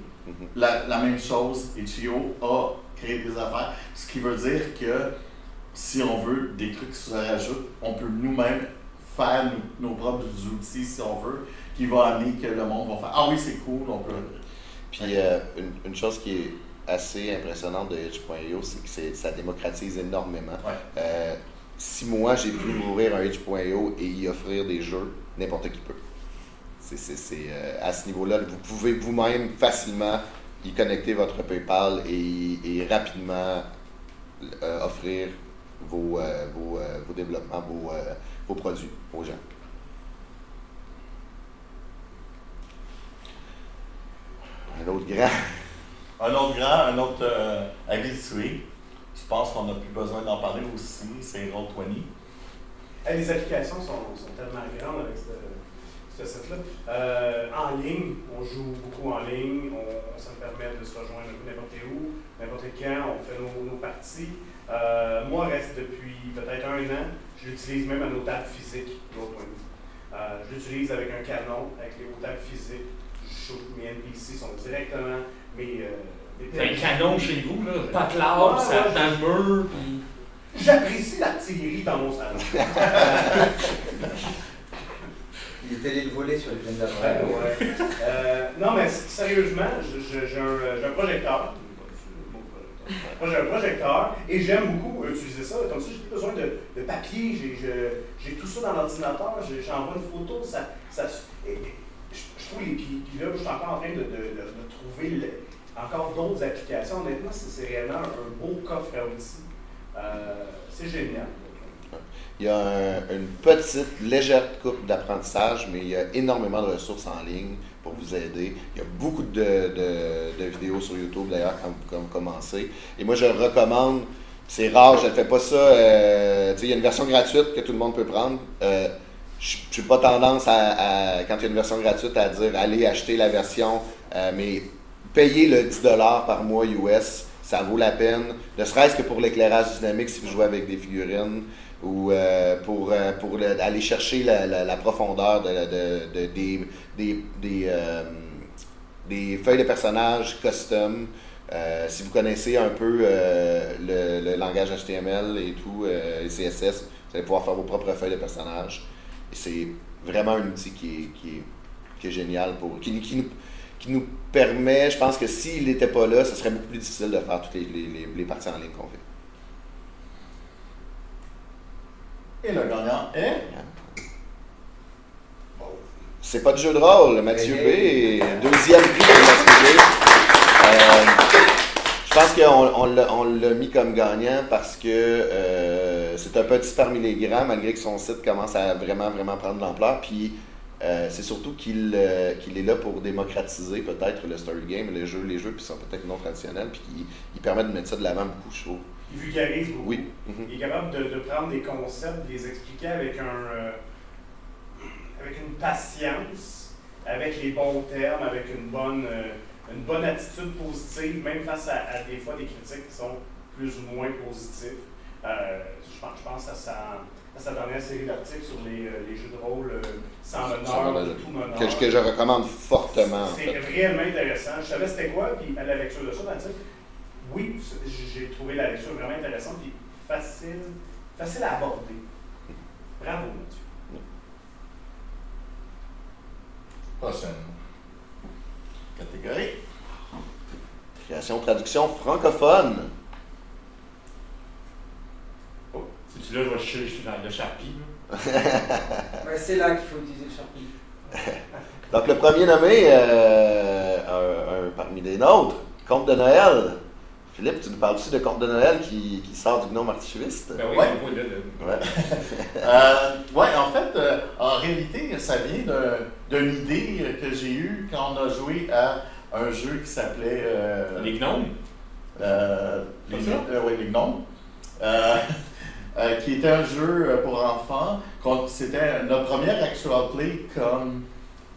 La, la, même chose, Itch.io a créé des affaires, ce qui veut dire que si on veut des trucs qui se rajoutent, on peut nous-mêmes faire nos, nos, propres outils, si on veut, qui va amener que le monde va faire Ah oui, c'est cool, on peut. Puis euh, une, une, chose qui est assez impressionnante de Itch.io, c'est que ça démocratise énormément. Ouais. Euh, si moi j'ai pu ouvrir un Itch.io et y offrir des jeux, n'importe qui peut. C'est euh, à ce niveau-là, vous pouvez vous-même facilement y connecter votre PayPal et, et rapidement euh, offrir vos, euh, vos, vos, développements, vos, vos, produits aux gens. Un autre grand. Un autre grand, un autre euh, habitué. Je pense qu'on n'a plus besoin d'en parler aussi, c'est Roll20. Les applications sont, sont tellement grandes avec ce, ce site-là. Euh, en ligne, on joue beaucoup en ligne, on, ça me permet de se rejoindre n'importe où, n'importe quand, on fait nos, nos parties. Euh, moi, reste depuis peut-être un an, je l'utilise même à nos tables physiques, euh, je l'utilise avec un canon, avec les tables physiques. Je shoot mes NPC sont directement mes. Euh, un canon chez vous, là, pas de l'arbre, ça dans le mur. J'apprécie l'artillerie dans mon salon. Il est allé le voler sur les plaines d'après. Ouais. euh, non, mais sérieusement, j'ai un, un, projecteur. Moi, j'ai un projecteur et j'aime beaucoup utiliser ça. Comme ça, j'ai plus besoin de, de papier, j'ai tout ça dans l'ordinateur, j'envoie une photo. Ça, ça, et, et, je, trouve les. Puis, là, je suis encore en train de, trouver encore d'autres applications. Honnêtement, c'est réellement un beau coffre à outils. Euh, c'est génial. Il y a un, une petite, légère coupe d'apprentissage, mais il y a énormément de ressources en ligne pour vous aider. Il y a beaucoup de, vidéos sur YouTube d'ailleurs, comme, comme commencer. Et moi, je recommande, c'est rare, je ne fais pas ça. Euh, il y a une version gratuite que tout le monde peut prendre. Euh, je n'ai pas tendance à, quand il y a une version gratuite, à dire allez acheter la version, euh, mais payer le 10$ par mois US, ça vaut la peine. Ne serait-ce que pour l'éclairage dynamique si vous jouez avec des figurines ou euh, pour, euh, pour le, aller chercher la, la, profondeur de, de, de, des, des, des, des, feuilles de personnages custom. si vous connaissez un peu le, le, langage HTML et tout, et CSS, vous allez pouvoir faire vos propres feuilles de personnages. C'est vraiment un outil qui est, qui est, qui est génial, pour, qui, qui, nous, qui nous permet, je pense que s'il n'était pas là, ce serait beaucoup plus difficile de faire toutes les, les, les parties en ligne qu'on fait. Et le gagnant est? C'est pas de jeu de rôle, Mathieu B. Deuxième prix de Mathieu B. Euh, je pense qu'on on, l'a mis comme gagnant parce que euh, c'est un petit parmi les grands, malgré que son site commence à vraiment, vraiment prendre de l'ampleur. Puis euh, c'est surtout qu'il euh, qu est là pour démocratiser peut-être le story game, les jeux, les jeux qui sont peut-être non traditionnels, puis qui permettent de mettre ça de l'avant beaucoup, je trouve. il vulgarise beaucoup. Oui. Il est capable de, de prendre des concepts, de les expliquer avec, un, euh, avec une patience, avec les bons termes, avec une bonne, euh, une bonne attitude positive, même face à, à des fois des critiques qui sont plus ou moins positives. Je, pense, je pense à sa, à sa dernière série d'articles sur les, euh, les jeux de rôle euh, sans Sans meneur, tout meneur. Que, que je recommande fortement, en C'est réellement intéressant. Je savais c'était quoi, puis à la lecture de ça, sais, oui, j'ai trouvé la lecture vraiment intéressante, puis facile, facile à aborder. Bravo, Mathieu. Prochaine catégorie. Création, traduction francophone. Là, je vais chercher dans le Sharpie. là? Ouais, c'est là qu'il faut utiliser le Sharpie. Donc, le premier nommé, euh, un, un parmi les nôtres, Conte de Noël. Philippe, tu nous parles aussi de Conte de Noël qui, qui sort du gnome archiviste? Ben oui, Ouais. on voit là, là. Ouais. Euh, ouais, en fait, euh, en réalité, ça vient d'un- d'une idée que j'ai eue quand on a joué à un jeu qui s'appelait euh, Les gnomes? euh, les, euh, ouais, les gnomes, euh, qui était un jeu euh, pour enfants. C'était notre première actual play comme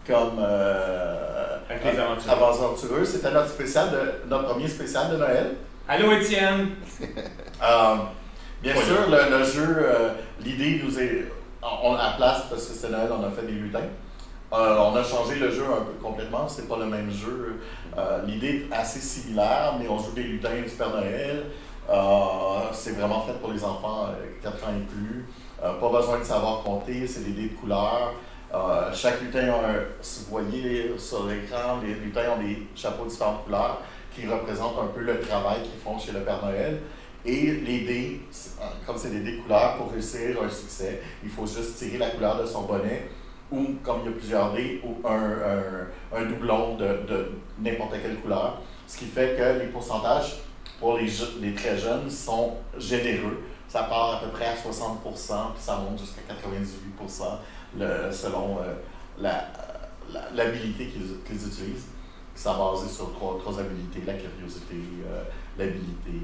comme euh, aventureux. C'était notre spécial de notre premier spécial de Noël. Allô, Étienne. Euh, bien sûr, le, le jeu, l'idée nous est. On, à la place, parce que c'est Noël, on a fait des lutins. On a changé le jeu un peu complètement, c'est pas le même jeu. L'idée est assez similaire, mais on joue des lutins du Père Noël. Euh, c'est vraiment fait pour les enfants euh, 4 ans et plus. Euh, pas besoin de savoir compter, c'est des dés de couleur. Euh, chaque lutin a un. Si vous voyez sur l'écran, les lutins ont des chapeaux de différentes couleurs qui représentent un peu le travail qu'ils font chez le Père Noël. Et les dés, comme c'est des dés de couleur, pour réussir un succès, il faut juste tirer la couleur de son bonnet, ou comme il y a plusieurs dés, ou un, un, un doublon de, de n'importe quelle couleur. Ce qui fait que les pourcentages pour les, les très jeunes sont généreux. Ça part à peu près à 60% puis ça monte jusqu'à 98 le, selon euh, l'habilité qu'ils utilisent. Ça basé sur trois, trois habilités, la curiosité, euh, l'habilité,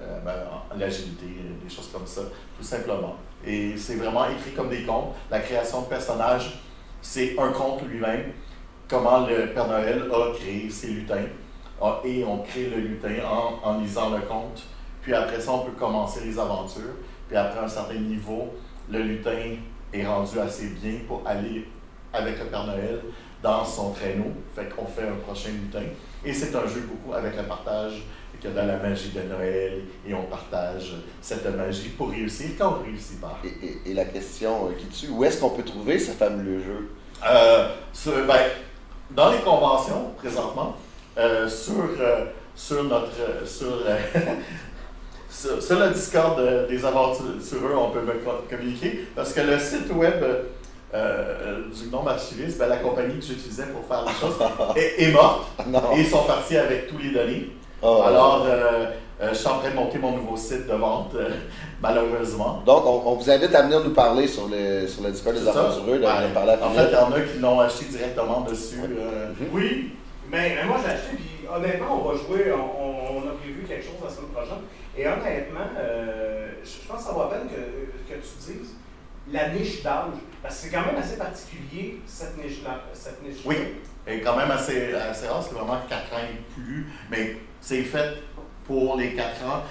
euh, ben, l'agilité, des choses comme ça, tout simplement. Et c'est vraiment écrit comme des contes. La création de personnages, c'est un conte lui-même. Comment le Père Noël a créé ses lutins. Ah, Et on crée le lutin en, en lisant le conte. Puis après ça, on peut commencer les aventures. Puis après un certain niveau, le lutin est rendu assez bien pour aller avec le Père Noël dans son traîneau. Fait qu'on fait un prochain lutin. Et c'est un jeu beaucoup avec le partage, que dans la magie de Noël, et on partage cette magie pour réussir quand on réussit pas. Et, et- et la question euh, qui tue, où est-ce qu'on peut trouver ce fameux jeu? Euh, ben, dans les conventions, présentement, euh, sur, euh, sur notre. euh, Sur, sur, sur le Discord des aventureux, on peut me co- communiquer. Parce que le site web du nom archiviste, ben, la compagnie que j'utilisais pour faire les choses, est, est morte. Non. Et ils sont partis avec tous les données. Ah, Alors, euh, je suis en train de monter mon nouveau site de vente, euh, malheureusement. Donc, on, on vous invite à venir nous parler sur le, sur le Discord des aventureux, de, Ouais. de parler à En fait, il y en a qui l'ont acheté directement dessus. euh, Oui, mais, moi j'ai acheté, puis honnêtement, on va jouer, on, a prévu quelque chose la semaine prochaine. Et honnêtement, euh, je pense que ça la peine que, que tu dises la niche d'âge. Parce que c'est quand même assez particulier, cette niche-là. Cette niche Oui. est quand même assez, assez rare, c'est vraiment 4 ans et plus, mais c'est fait pour les 4 ans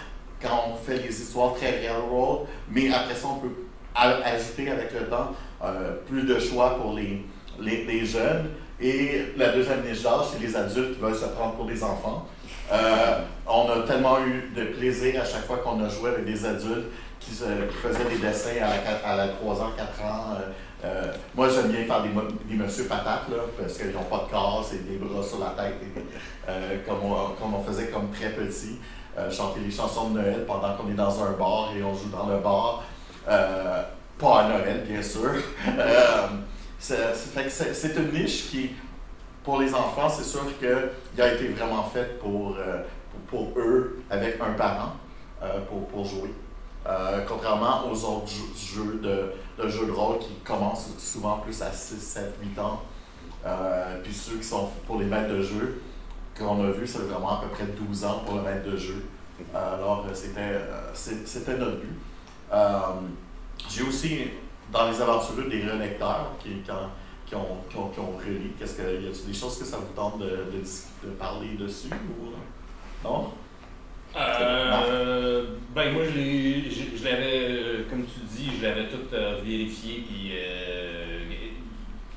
quand on fait les histoires très railroad, mais après ça, on peut ajouter avec le temps euh, plus de choix pour les, les jeunes. Et la deuxième niche d'âge, c'est les adultes qui veulent se prendre pour des enfants. Euh, on a tellement eu de plaisir à chaque fois qu'on a joué avec des adultes qui, faisaient des dessins à la, quatre- à la 3 ans, 4 ans. euh, euh, moi, j'aime bien faire des, mo- des monsieur patates, parce qu'ils n'ont pas de corps, c'est des bras sur la tête, et, comme, on, comme on faisait comme très petit. chanter les chansons de Noël pendant qu'on est dans un bar et on joue dans le bar. Pas à Noël, bien sûr. C'est une niche qui, pour les enfants, c'est sûr qu'il a été vraiment fait pour, euh, pour, pour eux, avec un parent, euh, pour, pour jouer. Euh, contrairement aux autres jeux, de, de jeux de rôle qui commencent souvent plus à 6, 7, 8 ans. Puis ceux qui sont pour les maîtres de jeu, qu'on a vu, c'est vraiment à peu près 12 ans pour le maître de jeu. Alors, c'était notre but. J'ai aussi, dans les aventureux, des relecteurs qui, quand- qui, ont, qui, ont, qui ont relu. Qu'est-ce que, y a-t-il des choses que ça vous tente de, de, de parler dessus ou non? Euh, ben moi je l'ai- je je l'avais, euh, comme tu dis, je l'avais tout euh, vérifié puis euh,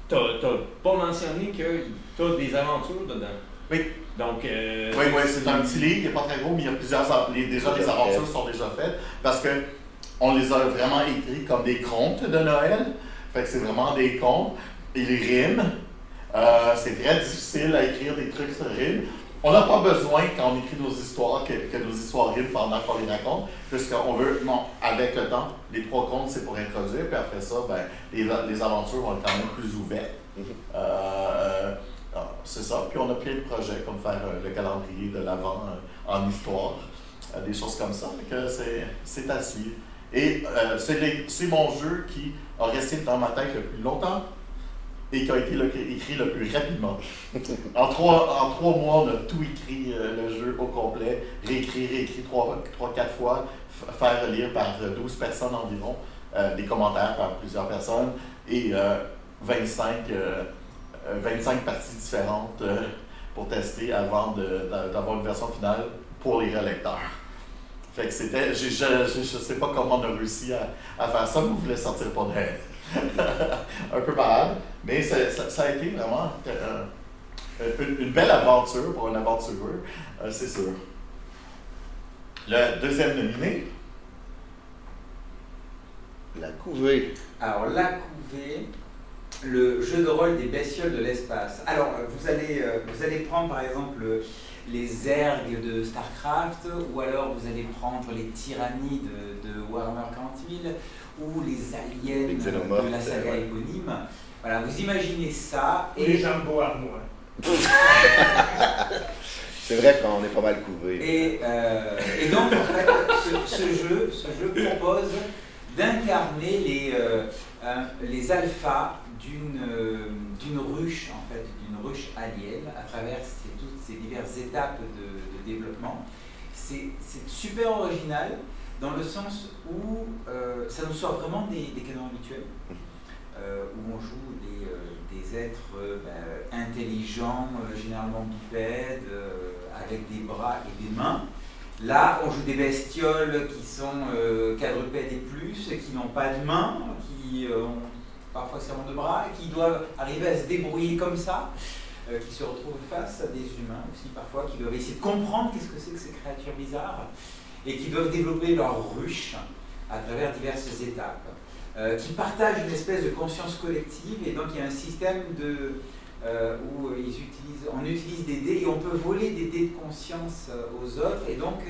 t'as t'as pas mentionné que t'as des aventures dedans. Oui. Donc euh, Oui, oui, c'est un petit livre, il n'est pas très gros, mais il y a plusieurs. les- déjà, les aventures sont déjà faites parce que on les a vraiment écrits comme des contes de Noël. Fait que c'est vraiment des contes. Ils riment. Euh, c'est très difficile à écrire des trucs sur rime. On n'a pas besoin, quand on écrit nos histoires, que, que nos histoires riment pendant qu'on les raconte, puisqu'on veut, non, avec le temps, les trois contes, c'est pour introduire, puis après ça, ben, les, les aventures vont être quand même plus ouvertes. Euh, ah, c'est ça. Puis on a plein de projets, comme faire euh, le calendrier de l'Avent euh, en histoire, euh, des choses comme ça. Fait que c'est, c'est à suivre. Et euh, c'est, mon jeu qui a resté dans ma tête le plus longtemps et qui a été le- écrit le plus rapidement. En trois, en trois mois, on a tout écrit, euh, le jeu au complet, réécrit, réécrit trois, trois quatre fois, faire lire par euh, 12 personnes environ, euh, des commentaires par plusieurs personnes et euh, 25, euh, euh, 25 parties différentes euh, pour tester avant d'avoir une version finale pour les relecteurs. Fait que c'était, je, je, je sais pas comment on a réussi à, à faire ça, mais vous voulez sortir pour Noël. un peu malade, mais ça, ça- ça a été vraiment euh, une, une belle aventure pour un aventureux, euh, c'est sûr. Le deuxième nominé, La couvée. Alors, la couvée, le jeu de rôle des bestioles de l'espace. Alors, vous allez, euh, vous allez prendre par exemple euh, les ergs de StarCraft, ou alors vous allez prendre les tyrannies de, de Warhammer 40 000, ou les aliens Les de la saga ouais. éponyme. Voilà, vous imaginez ça, Et les et, jambes armoire. C'est vrai qu'on est pas mal couvé. et, euh, et donc en fait, ce, ce jeu, ce jeu propose d'incarner les, euh, un- les alphas d'une euh, d'une ruche, en fait, d'une ruche alien, à travers ces- ces diverses étapes de, développement. C'est super original dans le sens où euh, ça nous sort vraiment des, canons habituels, euh, où on joue des, euh, êtres ben, intelligents, généralement bipèdes, avec des bras et des mains. Là, on joue des bestioles qui sont quadrupèdes et plus, qui n'ont pas de mains, qui ont parfois seulement de bras, et qui doivent arriver à se débrouiller comme ça, euh, qui se retrouvent face à des humains aussi parfois, qui doivent essayer de comprendre qu'est-ce que c'est que ces créatures bizarres, et qui doivent développer leur ruche à travers diverses étapes, euh, qui partagent une espèce de conscience collective, et donc il y a un système de, euh, où ils utilisent, on utilise des dés et on peut voler des dés de conscience aux autres et donc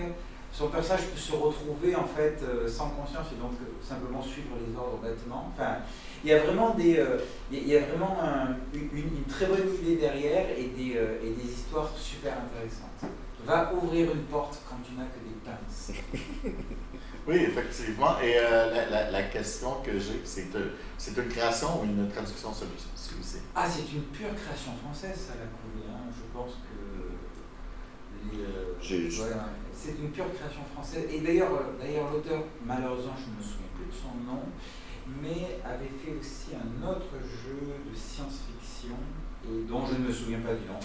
son personnage peut se retrouver en fait sans conscience et donc simplement suivre les ordres bêtement. Il y a vraiment des, euh, il y a vraiment un- une, une très bonne idée derrière et des, euh, et des histoires super intéressantes. Va ouvrir une porte quand tu n'as que des pinces. Oui, effectivement. Et euh, la, la, la question que j'ai, c'est c'est une création ou une traduction celui- celui-ci? Ah, c'est une pure création française, ça, la couvée. hein. Je pense que. les, euh, c'est une pure création française. Et d'ailleurs, d'ailleurs l'auteur, malheureusement, je ne me souviens plus de son nom, mais avait fait aussi un autre jeu de science-fiction et dont je ne me souviens pas du nom.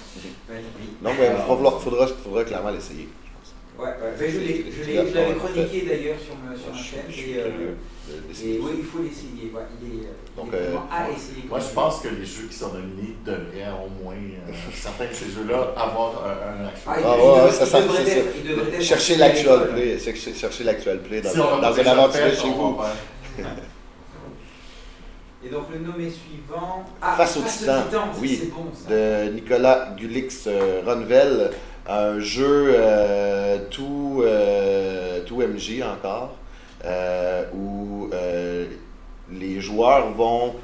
Oui. Non, mais il faudra, faudra, faudra clairement l'essayer. Ouais, ouais. Ben, je l'avais chroniqué d'ailleurs sur ma, sur ma Je suis- chaîne. je suis Et, euh, et oui, il faut l'essayer. ouais. Il est, euh, Donc, euh, à essayer. Moi, je pense que les jeux qui sont nominés devraient au moins, euh, certains de ces jeux-là, avoir un, un action. Ah, Ah, ouais, ça, à l'actual play, cherchez l'actual play dans, Si dans pas un aventurier chez vous. Et donc le nommé suivant. Ah, Face au Titan, oui, c'est bon ça. de Nicolas Gulix euh, Ronvel, un jeu euh, tout, euh, tout MJ encore, euh, où les joueurs vont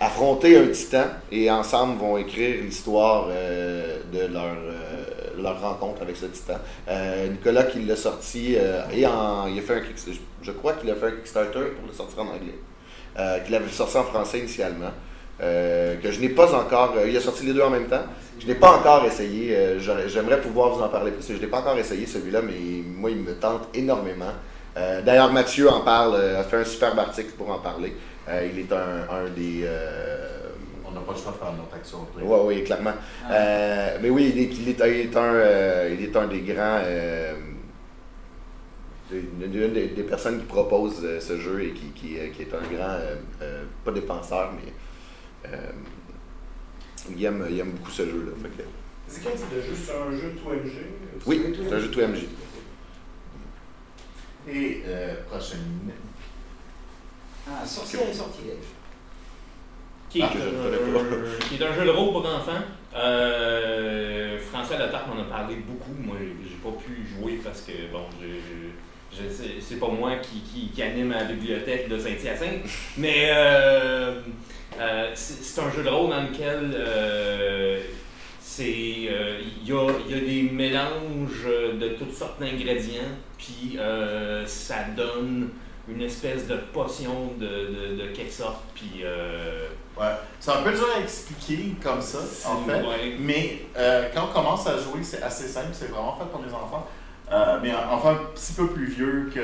affronter un titan et ensemble vont écrire l'histoire de leur, leur rencontre avec ce titan. Euh, Nicolas qui l'a sorti euh, et en, il a fait un je crois qu'il a fait un Kickstarter pour le sortir en anglais, euh, qu'il avait sorti en français initialement. euh, que je n'ai pas encore. euh, il a sorti les deux en même temps. Je n'ai pas encore essayé. euh, J'aimerais pouvoir vous en parler plus. Je n'ai pas encore essayé celui-là, mais moi, il me tente énormément. Euh, D'ailleurs, Mathieu en parle, euh, a fait un superbe article pour en parler. Euh, il est un, un des. euh, On n'a pas le choix de faire notre action. oui, oui, clairement. Euh, mais oui, il est, il est- il est un, euh, il est un des grands. euh, une, une des, des personnes qui proposent euh, ce jeu et qui, qui, euh, qui est un grand. euh, euh, pas défenseur, mais. euh, il, aime, il aime beaucoup ce jeu-là. que- C'est quel type de jeu C'est un jeu 2MG Oui, c'est un jeu 2MG. Et euh, prochaine. Ah, sorcière et sortilège. Qui est, Ah, connais euh, qui est un jeu de rôle pour enfants. Euh, François Latarpe m'en a parlé beaucoup. Moi, j'ai j'ai pas pu jouer parce que, bon, sais- c'est pas moi qui, qui, qui anime la bibliothèque de Saint-Hyacinthe. Mais euh, euh, c'est un jeu de rôle dans lequel euh, c'est il y, a, y a des mélanges de toutes sortes d'ingrédients, puis ça donne une espèce de potion de, de, de quelque sorte, puis Ouais. C'est un peu dur à expliquer comme ça, en fait. ouais. Mais quand on commence à jouer, c'est assez simple, c'est vraiment fait pour les enfants. Euh, mais en- enfin, un petit peu plus vieux que.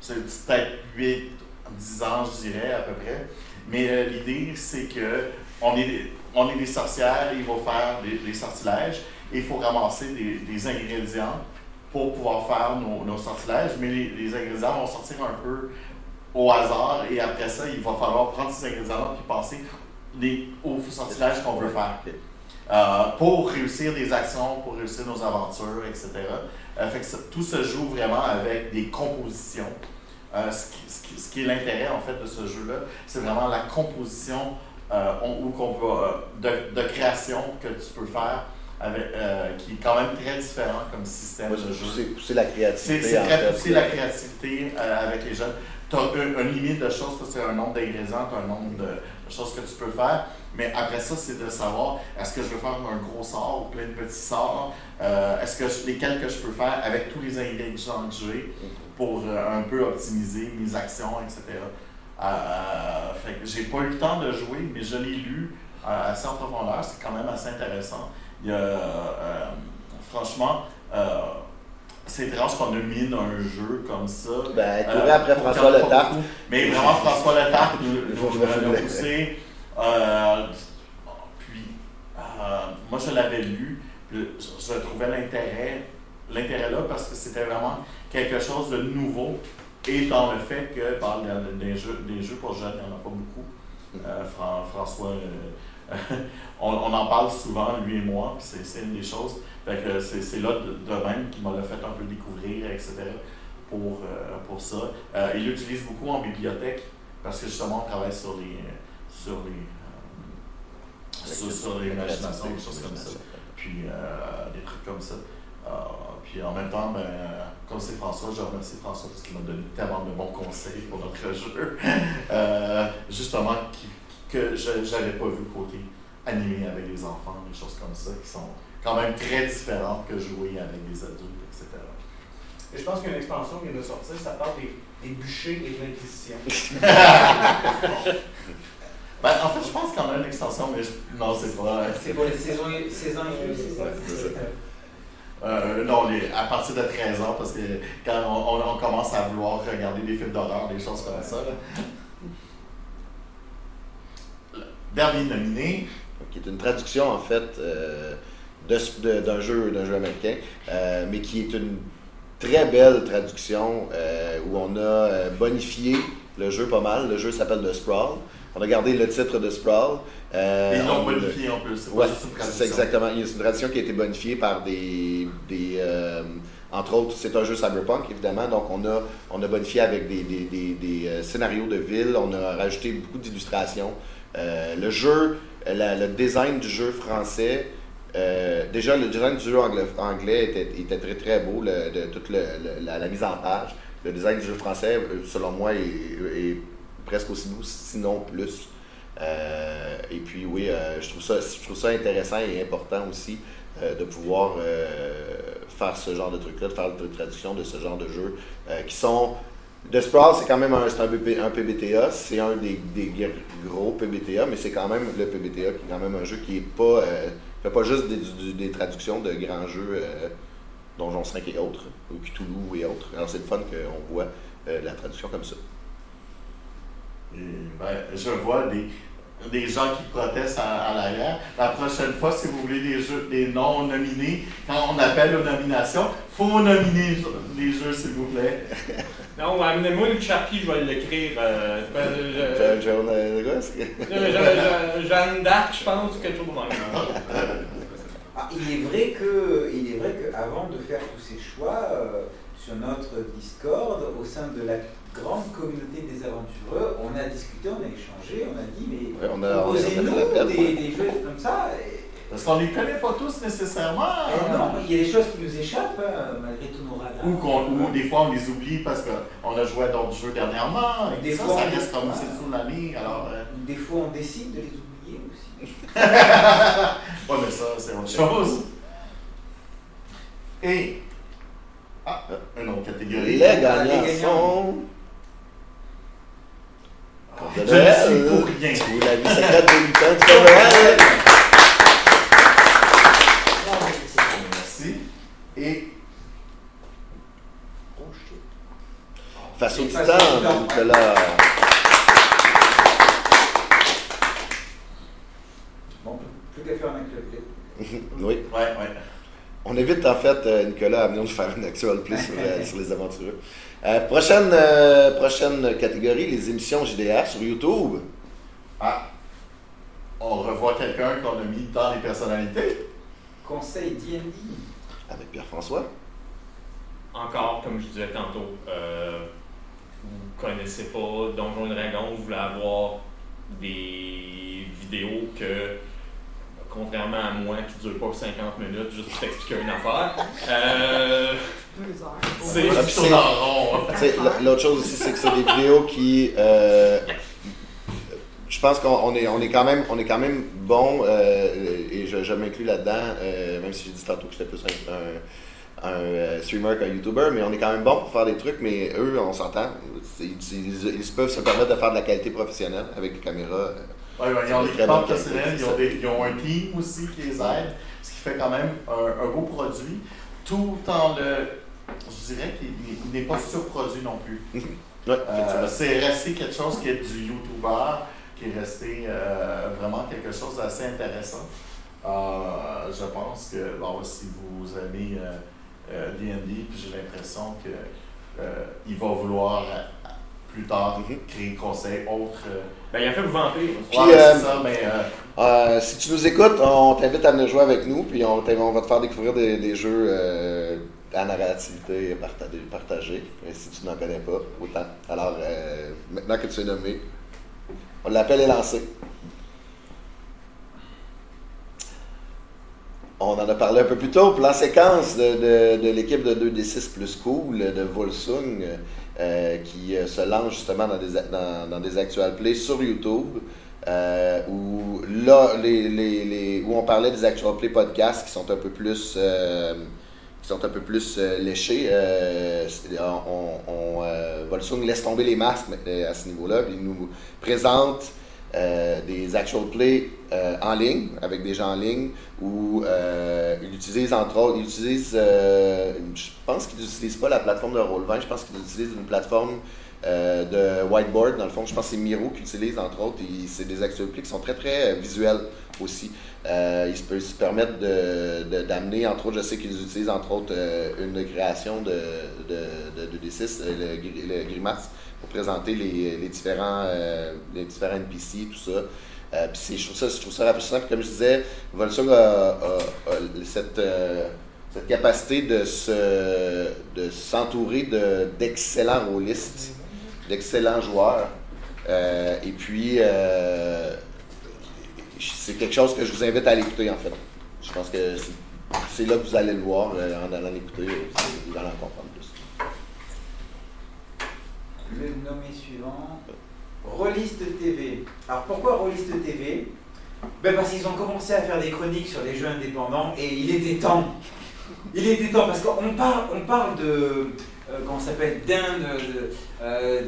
C'est peut-être 8, 10 ans, je dirais, à peu près. Mais euh, l'idée, c'est que on est, on est des sorcières, il faut faire des, des sortilèges, et il faut ramasser des, des ingrédients pour pouvoir faire nos, nos sortilèges. Mais les, les ingrédients vont sortir un peu au hasard, et après ça, il va falloir prendre ces ingrédients-là et penser les, aux sortilèges qu'on veut faire. Euh, pour réussir des actions, pour réussir nos aventures, etc. Euh, fait que ça- tout se joue vraiment avec des compositions. Euh, ce, qui, ce qui- ce qui est l'intérêt en fait de ce jeu-là, c'est vraiment la composition euh, on- ou qu'on va, de, de création que tu peux faire, avec, euh, qui est quand même très différent comme système de c'est jeu. pousser, pousser la C'est créativité. c'est très pousser la créativité euh, avec les jeunes. Tu as une, une limite de choses parce que c'est un nombre d'ingrédients, tu as un nombre de, de choses que tu peux faire. Mais après ça, c'est de savoir est-ce que je veux faire un gros sort ou plein de petits sorts? Euh, Est-ce que je- lesquels que je peux faire avec tous les ingrédients que j'ai pour euh, un peu optimiser mes actions, etc. Euh, fait que j'ai pas eu le temps de jouer, mais je l'ai lu assez en profondeur. C'est quand même assez intéressant. Il y a, franchement, c'est étrange qu'on mine un jeu comme ça. Ben, après François Letarte. Mais vraiment, François Letarte nous, Je nous, nous poussé. Euh, puis, euh, moi, je l'avais lu. Je, trouvais l'intérêt, l'intérêt là parce que c'était vraiment quelque chose de nouveau. Et dans le fait que dans le- des, jeux, des jeux pour jeunes, il n'y en a pas beaucoup. Euh, Fran- François, on, on en parle souvent, lui et moi, c'est une des choses. C'est là de, même qui m'a le fait un peu découvrir, etc. pour, pour ça. Il l'utilise beaucoup en bibliothèque parce que justement on travaille sur les sur les euh, sur, sur l'imagination, des choses comme ça. Puis euh, des trucs comme ça. Euh, puis en même temps, ben, comme c'est François, je remercie François parce qu'il m'a donné tellement de bons conseils pour notre jeu. Euh, justement, qui, que je n'avais pas vu côté animé avec les enfants, des choses comme ça, qui sont quand même très différentes que jouer avec des adultes, etc. Et je pense qu'il y a une expansion qui vient de sortir, ça parle des, des bûchers et de l'Inquisition. Ben, en fait, je pense qu'on a une extension, mais je- non, c'est pas. C'est pour les saisons, saisons incluses, c'est ça? C'est ça. Euh, non, les- à partir de 13 ans, parce que quand on, on- on commence à vouloir regarder des films d'horreur, des choses comme ça. là. Dernier nominé, qui est une traduction en fait euh, de ce- de- d'un jeu, d'un jeu américain, euh, mais qui est une très belle traduction euh, où on a bonifié le jeu pas mal. Le jeu s'appelle The Sprawl. On a gardé le titre de Sprawl. euh, ils l'ont on- bonifié en plus. C'est Ouais, c'est exactement. A une tradition qui a été bonifiée par des. des euh, entre autres, c'est un jeu cyberpunk, évidemment, donc on a, on a bonifié avec des, des, des, des, euh, scénarios de ville, on a rajouté beaucoup d'illustrations. Euh, le jeu, la- le design du jeu français, déjà le design du jeu anglais, anglais était, était très très beau, le- de, toute le- le- la, la mise en page. Le design du jeu français, selon moi, est, est presque aussi beau, sinon plus. Euh, et puis oui, euh, je, trouve ça, je trouve ça intéressant et important aussi euh, de pouvoir faire ce genre de truc-là, de faire de traduction de ce genre de jeux qui sont The Sprawl, c'est quand même un, un, PBTA. C'est un des, des gros PBTA, mais c'est quand même le PBTA qui est quand même un jeu qui est pas. Fait pas juste des, du- des traductions de grands jeux, Donjon 5 et autres, ou Cthulhu et autres. Alors c'est le fun qu'on voit la traduction comme ça. Ben, je vois des, des gens qui protestent à, à l'arrière. La prochaine fois, si vous voulez des jeux, des noms nominés, quand on appelle aux nominations, faut nominer les jeux, s'il vous plaît. Non, amenez-moi le Chappie, je vais l'écrire. Euh, ben, euh, je- Jeanne d'Arc, je pense, quelque chose de même. Ah, il est vrai que, il est vrai qu'avant de faire tous ces choix euh, sur notre Discord, au sein de la grande communauté des aventureux, on a discuté, on a échangé, on a dit mais Ouais, on a- a- on a proposez-nous des, des jeux comme ça. Et, Parce qu'on les connaît pas tous nécessairement. et non, il y a des choses qui nous échappent hein, malgré tous nos radars. Ou, qu'on- ou des fois on les oublie parce qu'on a joué à d'autres jeux dernièrement. Et Des ça, fois, ça on- reste comme c'est sous l'année. Alors, euh, Des fois, on décide de les oublier aussi. ouais, mais ça, c'est autre chose. Et. Ah, une autre catégorie. Les gagnants les gagnants. sont. Je ne suis pour rien. De Noël. Merci. Et. Au Et face au titan. Nicolas. Bon, plus qu'à faire un club. Oui. Ouais, ouais. On évite en fait euh, Nicolas à venir nous faire une actual play sur, euh, sur les aventureux. Euh, prochaine, euh, prochaine catégorie, les émissions JDR sur YouTube. Ah. On revoit quelqu'un qu'on a mis dans les personnalités? Conseil D&D. Avec Pierre-François. Encore, comme je disais tantôt, euh, vous connaissez pas Donjon et Dragon, vous voulez avoir des vidéos que, contrairement à moi qui ne dure pas 50 minutes juste pour t'expliquer une affaire, euh, c'est Ah, hein. L'autre chose aussi, c'est que c'est des vidéos qui. euh, je pense qu'on on est, on est quand même, on est quand même bon, euh, et je, je m'inclus là-dedans, euh, même si j'ai dit tantôt que j'étais plus un, un, un, streamer qu'un YouTuber, mais on est quand même bon pour faire des trucs, mais eux, on s'entend, ils- ils peuvent se permettre de faire de la qualité professionnelle avec des caméras. Ouais, ouais, ils ont des ils ont, des- ils ont un team aussi qui les aide, ce qui fait quand même un, un beau produit, tout en le. Je dirais qu'il n'est- pas surproduit non plus. Ouais, Euh, c'est resté quelque chose qui est du YouTuber, qui est resté euh, vraiment quelque chose d'assez intéressant. Euh, je pense que bon, si vous aimez D&D, puis j'ai l'impression que euh, il va vouloir plus tard créer conseil autre. euh, ben, il a fait le vampire. Puis, ouais, euh, c'est ça, mais euh, Euh, si tu nous écoutes, on t'invite à venir jouer avec nous, puis on, on va te faire découvrir des, des jeux euh, à narrativité partagée. Et si tu n'en connais pas, autant. Alors, euh, maintenant que tu es nommé, on l'appelle est lancé. On en a parlé un peu plus tôt. Plan séquence de, de, de l'équipe de 2D6 plus cool de Volsung euh, qui euh, se lance justement dans des, dans, des actual plays sur YouTube. euh, où là, les, les, où on parlait des actual play podcasts qui sont un peu plus qui sont un peu plus léchés. on, on, Volsung laisse tomber les masques à ce niveau-là. Il nous présente euh, des actual plays euh, en ligne, avec des gens en ligne, où euh, il utilise entre autres, il utilise, euh, je pense qu'il n'utilise pas la plateforme de Roll20, je pense qu'il utilise une plateforme euh, de whiteboard, dans le fond, je pense que c'est Miro qui utilise entre autres, et c'est des actual plays qui sont très très visuels aussi. Ils peuvent se permettre de- de- d'amener, entre autres, je sais qu'ils utilisent entre autres une création de, de, de, de D6, euh, le, le Grimace, présenter les, les différents, euh, les différents NPC, tout ça. Euh, je trouve ça, je trouve ça rafraîchissant. Comme je disais, Volsung a, cette, euh, cette capacité de se de s'entourer de, d'excellents rôlistes, d'excellents joueurs. Et puis, c'est quelque chose que je vous invite à aller écouter en fait. Je pense que c'est, là que vous allez le voir en allant l'écouter. Vous allez en comprendre. Le nommé suivant, Rolliste TV. Alors pourquoi Rolliste TV ben Parce qu'ils ont commencé à faire des chroniques sur les jeux indépendants et il était temps. Il était temps parce qu'on parle, de euh, comment s'appelle, d'Inde, de, euh.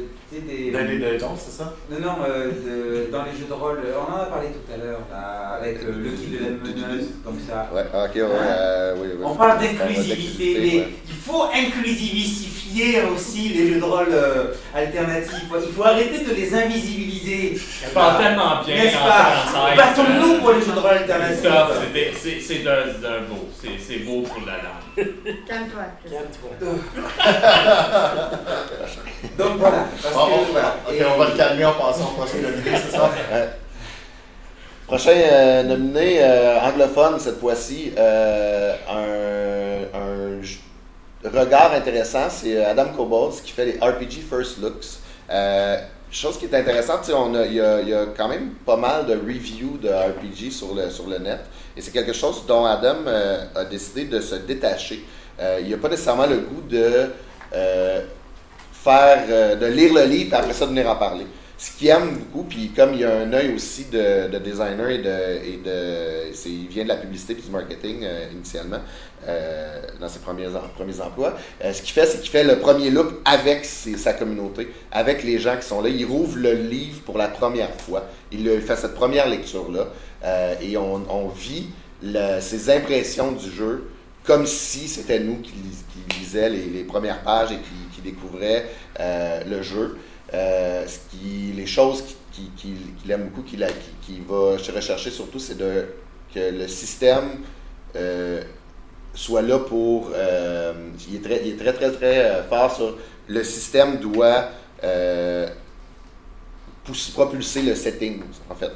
Dans les Legends, c'est ça? Non, non, euh, de- dans les jeux de rôle, euh, on en a parlé tout à l'heure, avec euh, le kit de la meneuse, comme ça. Ouais, ok, ouais, euh, oui, oui. On parle d'inclusivité, ouais. mais il faut inclusivifier aussi les jeux de rôle euh, alternatifs. Il faut arrêter de les invisibiliser. Je parle tellement bien N'est-ce pas. Battons-nous pour les jeux de rôle alternatifs. C'est c'est d'un beau. C'est beau pour la langue. Calme-toi. Donc voilà. Parce Bon, que, on, voilà. ok, Et- on va le calmer en passant au prochain nominé, c'est ça? Prochain euh, nominé euh, anglophone cette fois-ci, euh, un, regard intéressant, c'est Adam Kobolds qui fait les RPG First Looks. Euh, chose qui est intéressante, on a- il y, a, il y a quand même pas mal de reviews de RPG sur le, sur le net, et c'est quelque chose dont Adam euh, a décidé de se détacher. Euh, il n'a pas nécessairement le goût de euh, euh, de lire le livre et après ça de venir en parler. Ce qu'il aime beaucoup, puis comme il a un œil aussi de, de designer et de, et de il vient de la publicité et du marketing euh, initialement euh, dans ses premiers, em- premiers emplois, ce qu'il fait, c'est qu'il fait le premier look avec sa communauté, avec les gens qui sont là. Il rouvre le livre pour la première fois. Il fait cette première lecture-là et on, on vit le- ses impressions du jeu comme si c'était nous qui, qui les premières pages et qui, qui découvraient euh, le jeu. Euh, ce qui, les choses qu'il qui, qui, qu'il aime beaucoup, qu'il qui, va rechercher surtout, c'est que le système euh, soit là pour... il, est très, il est très, très, très fort sur le système doit propulser le setting, en fait.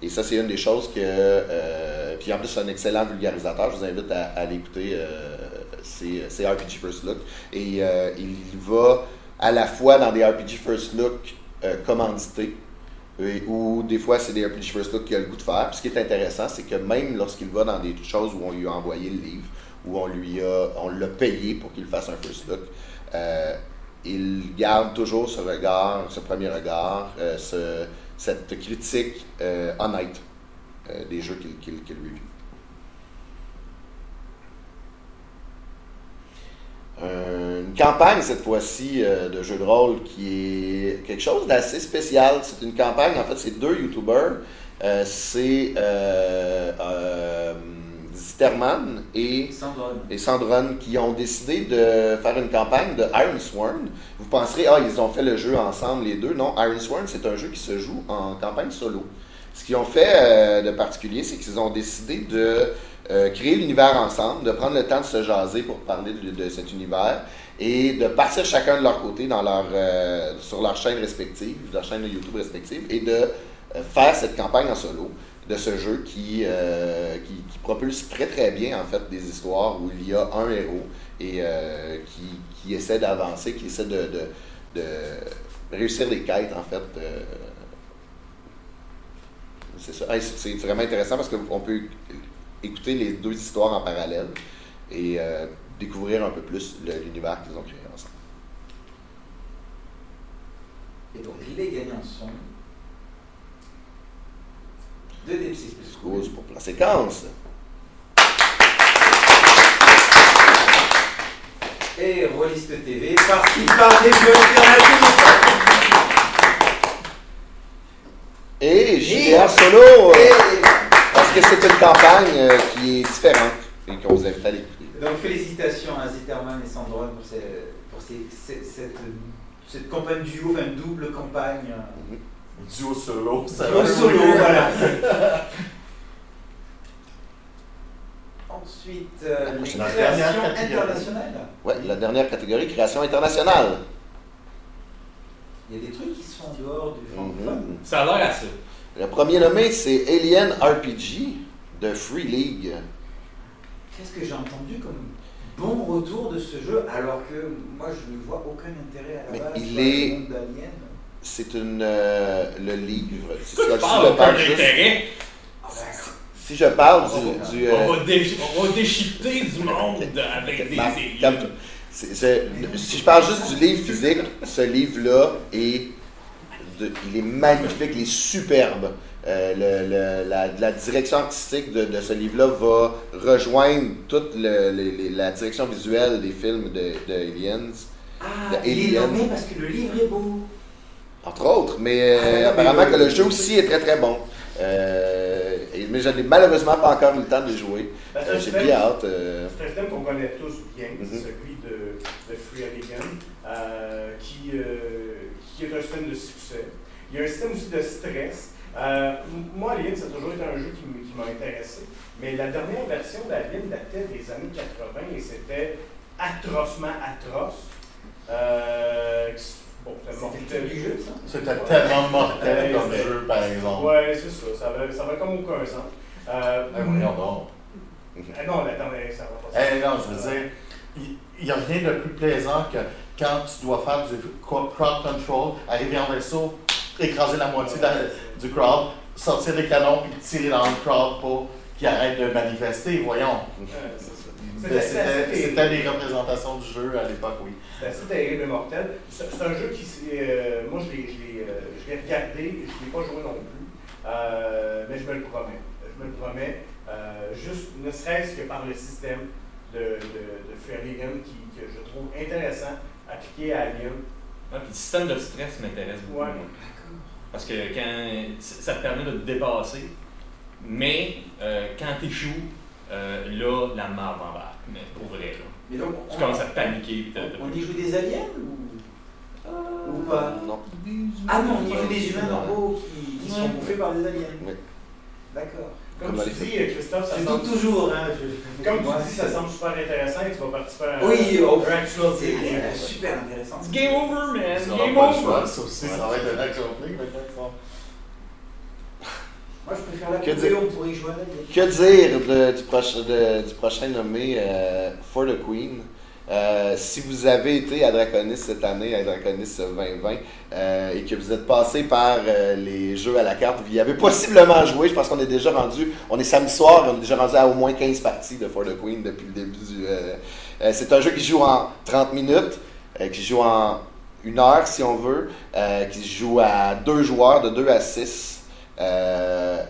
Et ça, c'est une des choses que... puis en plus, c'est un excellent vulgarisateur. Je vous invite à l'écouter. Euh, c'est c'est RPG First Look. Et euh, il va à la fois dans des RPG First Look euh, commandités, ou des fois, c'est des RPG First Look qu'il a le goût de faire. Puis ce qui est intéressant, c'est que même lorsqu'il va dans des choses où on lui a envoyé le livre, où on lui a, on l'a payé pour qu'il fasse un First Look, euh, il garde toujours ce regard, ce premier regard, euh, ce- cette critique euh, honnête euh, des jeux qu'il qu'il qu'il review. Une campagne cette fois-ci euh, de jeu de rôle qui est quelque chose d'assez spécial. C'est une campagne, en fait, c'est deux YouTubers. Euh, c'est euh, euh, Zitterman et Sandron qui ont décidé de faire une campagne de Iron Sworn. Vous penserez, ah, ils ont fait le jeu ensemble les deux. Non, Iron Sworn, c'est un jeu qui se joue en campagne solo. Ce qu'ils ont fait euh, de particulier, c'est qu'ils ont décidé de euh, créer l'univers ensemble, de prendre le temps de se jaser pour parler de, cet univers et de partir chacun de leur côté dans leur, euh, sur leur chaîne respective, leur chaîne de YouTube respective, et de euh, faire cette campagne en solo de ce jeu qui, qui, propulse très très bien en fait des histoires où il y a un héros et qui, qui essaie d'avancer, qui essaie de, de, réussir des quêtes en fait. c'est ça. C'est vraiment intéressant parce qu'on peut écouter les deux histoires en parallèle et euh, découvrir un peu plus l'univers qu'ils ont créé ensemble. Et donc les gagnants sont 2 D6 plus Cause pour la séquence. et Rolliste TV parce qu'il parle des jeux. Et JDR Solo, que c'est une campagne euh, qui est différente et qu'on vous invite à l'écouter. Donc félicitations à Zitterman et Sandrone pour, ces- pour ces- ces- cette, cette campagne duo, enfin double campagne. Duo solo, ça Duo va. solo, voilà. Ensuite, euh, La catégorie. internationales. Ouais, la dernière catégorie, création internationale. Il y a des trucs qui sont en dehors du francophone. Mhm. Ça a l'air à ça. Le premier nommé, c'est Alien RPG de Free League. Qu'est-ce que j'ai entendu comme bon retour de ce jeu alors que moi je ne vois aucun intérêt à la Mais base il dans est- le monde d'Alien? C'est une euh, le livre. Si, si Je je parle parle aucun juste- intérêt? Ah ben, si je parle du, du, euh, On va, dé- on va déchiqueter du monde avec des si je parle juste du livre physique, ce livre-là est, de- il est magnifique, il est superbe. Euh, le- le- la, la direction artistique de, de ce livre-là va rejoindre toute le- le- le- la direction visuelle des films de, de Aliens. Ah de il est nommé parce que le livre est beau. Entre autres, mais euh, Ah, apparemment que le jeu aussi est très très bon. Euh, et- mais je n'ai malheureusement pas encore eu le temps de le jouer. Ben, Euh, J'ai bien hâte. euh, C'est un système qu'on connaît tous bien, Mhm. c'est celui de, de Free Alien, euh, qui, euh, qui est un système de succès. Il y a un système aussi de stress. Euh, moi, Alien, ça a toujours été un jeu qui, m'a intéressé, mais la dernière version d'Alien datait des années 80 et c'était atrocement atroce. Euh, bon, c'était mortel. jeu, ça? C'était tellement mortel comme jeu, par exemple. Ouais, c'est ça, ça avait, ça avait comme aucun sens. Euh, Eh, voyons donc. ah non, la dernière, ça va pas. Eh non, je veux dire, il n'y a rien de plus plaisant que quand tu dois faire du crowd control, arriver en vaisseau, écraser la moitié la- du crowd, sortir les canons puis tirer dans le crowd pour qu'ils arrêtent de manifester, voyons. Ouais. C'était- C'était C'était c'était des représentations du jeu à l'époque, oui. C'est assez terrible et mortel. C'est un jeu qui, euh, moi, je l'ai, euh, regardé, je ne l'ai pas joué non plus, euh, mais je me le promets. Je me le promets, euh, juste ne serait-ce que par le système de, de, de Alien qui, que je trouve intéressant, appliqué à Alien. Ouais, puis le système de stress m'intéresse beaucoup. Ouais. Parce que quand ça te permet de te dépasser, mais euh, quand tu échoues, là, la marde embarque. Mais pour vrai, là. Mais donc, Tu on, commences à paniquer. on y joue des aliens ou, ou pas? non. Ah non, on y joue des humains normaux qui, qui sont bouffés par des aliens. Oui. D'accord. Comme, tu dis, euh, Christophe, ça semble, toujours, hein. je- comme tu dis, ça semble super intéressant et tu vas participer à un, Oui, oh, un actual C'est super intéressant. It's game over, man! Ça Game over! choix, ça aussi, ça va être un action play, maintenant. ça. Moi, je préfère la Que poupée, dire- on pourrait y jouer à l'alien. Que dire de- du, proche- de- du prochain nommé euh, For the Queen? Euh, si vous avez été à Draconis cette année, à Draconis 2020, euh, et que vous êtes passé par euh, les jeux à la carte, vous y avez possiblement joué. Je pense qu'on est déjà rendu, on est samedi soir, on est déjà rendu à au moins 15 parties de For the Queen depuis le début du. c'est un jeu qui joue en 30 minutes, qui joue en une heure si on veut, qui joue à deux joueurs, de 2 à 6. Euh,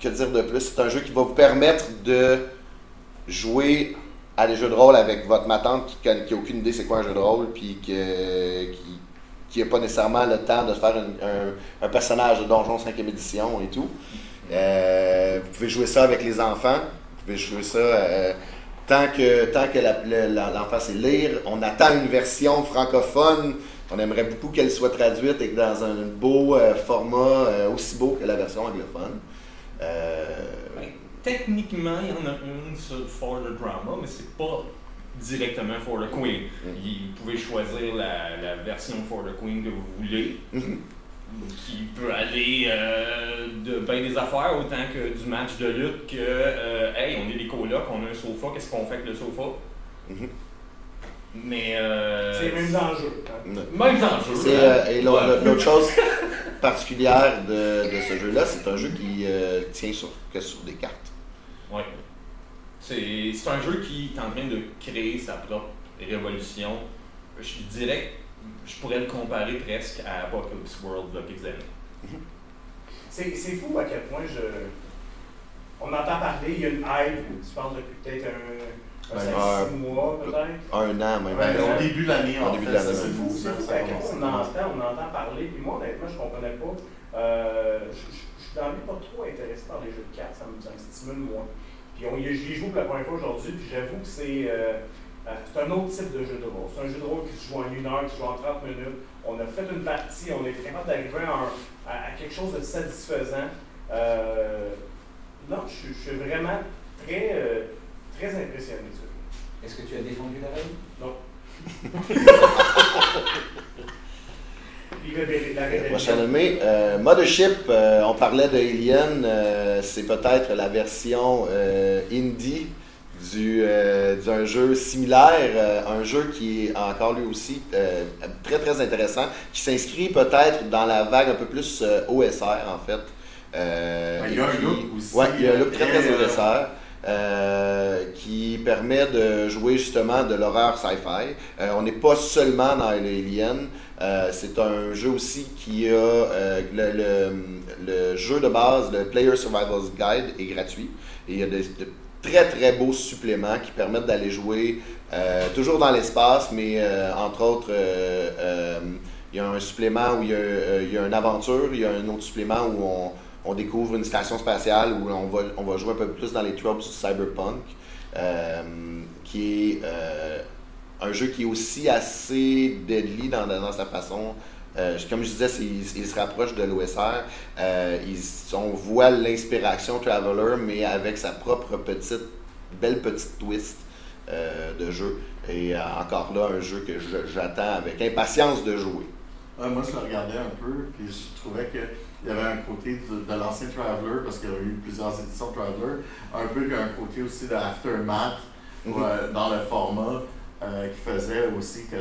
que dire de plus? C'est un jeu qui va vous permettre de jouer à des jeux de rôle avec votre ma tante qui n'a aucune idée c'est quoi un jeu de rôle, puis que, qui n'a pas nécessairement le temps de faire un, personnage de Donjon 5e édition et tout. Euh, vous pouvez jouer ça avec les enfants, vous pouvez jouer ça euh, tant que, tant que l'enfant sait lire. On attend une version francophone. On aimerait beaucoup qu'elle soit traduite et que dans un beau euh, format aussi beau que la version anglophone. Techniquement, il y en a une sur For the Drama, mais c'est pas directement For the Queen. Mm. Il- Vous pouvez choisir la, la version For the Queen que vous voulez, Mhm. qui peut aller euh, de bien des affaires autant que du match de lutte que euh, hey, on est des colocs, on a un sofa, qu'est-ce qu'on fait avec le sofa? Mhm. Mais euh, C'est les mêmes enjeux. hein. Ouais. même enjeu. C'est, euh, et l'autre Ouais. chose particulière de, de ce jeu-là, c'est un jeu qui euh, tient sur, que sur des cartes. Ouais. C'est c'est un jeu qui est en train de créer sa propre révolution. Je dirais, je pourrais le comparer presque à Apocalypse World de quelques années. C'est c'est fou à quel point je. On entend parler, il y a une hype, je pense depuis peut-être un, un Ouais, 5-6 mois peut-être. Un an, même. Au début de l'année, en début de l'année, c'est fou. C'est ça, fou à quel point on entend, on entend parler. Puis moi, honnêtement, je comprenais pas. Euh, je, je, dans les pas trop intéressé par les jeux de cartes, ça me, ça me stimule moins. Puis on, j'y joue pour la première fois aujourd'hui, puis j'avoue que c'est euh, euh, c'est un autre type de jeu de rôle. C'est un jeu de rôle qui se joue en une heure, qui se joue en 30 minutes. On a fait une partie, on était capable d'arriver à, à- à quelque chose de satisfaisant. Euh, non, je, suis- je suis vraiment très, très impressionné de ça. Est-ce que tu as défendu la reine? Non. Puis la- la- la- Le prochain nommé, euh, Mothership, euh, on parlait de Alien, euh, c'est peut-être la version indie du, d'un jeu similaire, un jeu qui est encore lui aussi très très intéressant, qui s'inscrit peut-être dans la vague un peu plus OSR en fait. Ouais, il y a un look aussi, Ouais, il y a un look très très OSR. Euh, qui permet de jouer justement de l'horreur sci-fi. Euh, on n'est pas seulement dans Alien, euh, c'est un jeu aussi qui a le, le- jeu de base, le Player Survival's Guide est gratuit et il y a de très très beaux suppléments qui permettent d'aller jouer toujours dans l'espace, mais entre autres, il y a un supplément où il y a, il y a une aventure, il y a un autre supplément où on, on découvre une station spatiale où on va, jouer un peu plus dans les tropes du cyberpunk, euh, qui est euh, un jeu qui est aussi assez deadly dans, sa façon. Euh, comme je disais, il, se rapproche de l'OSR. On voit l'inspiration Traveler, mais avec sa propre petite, belle petite twist de jeu. Et encore là, un jeu que j'attends avec impatience de jouer. Moi, je le regardais un peu, puis je trouvais qu'il y avait un côté de, de l'ancien Traveler, parce qu'il y a eu plusieurs éditions de Traveler, un peu un côté aussi de Aftermath, Mhm. ouais, dans le format, euh, qui faisait aussi que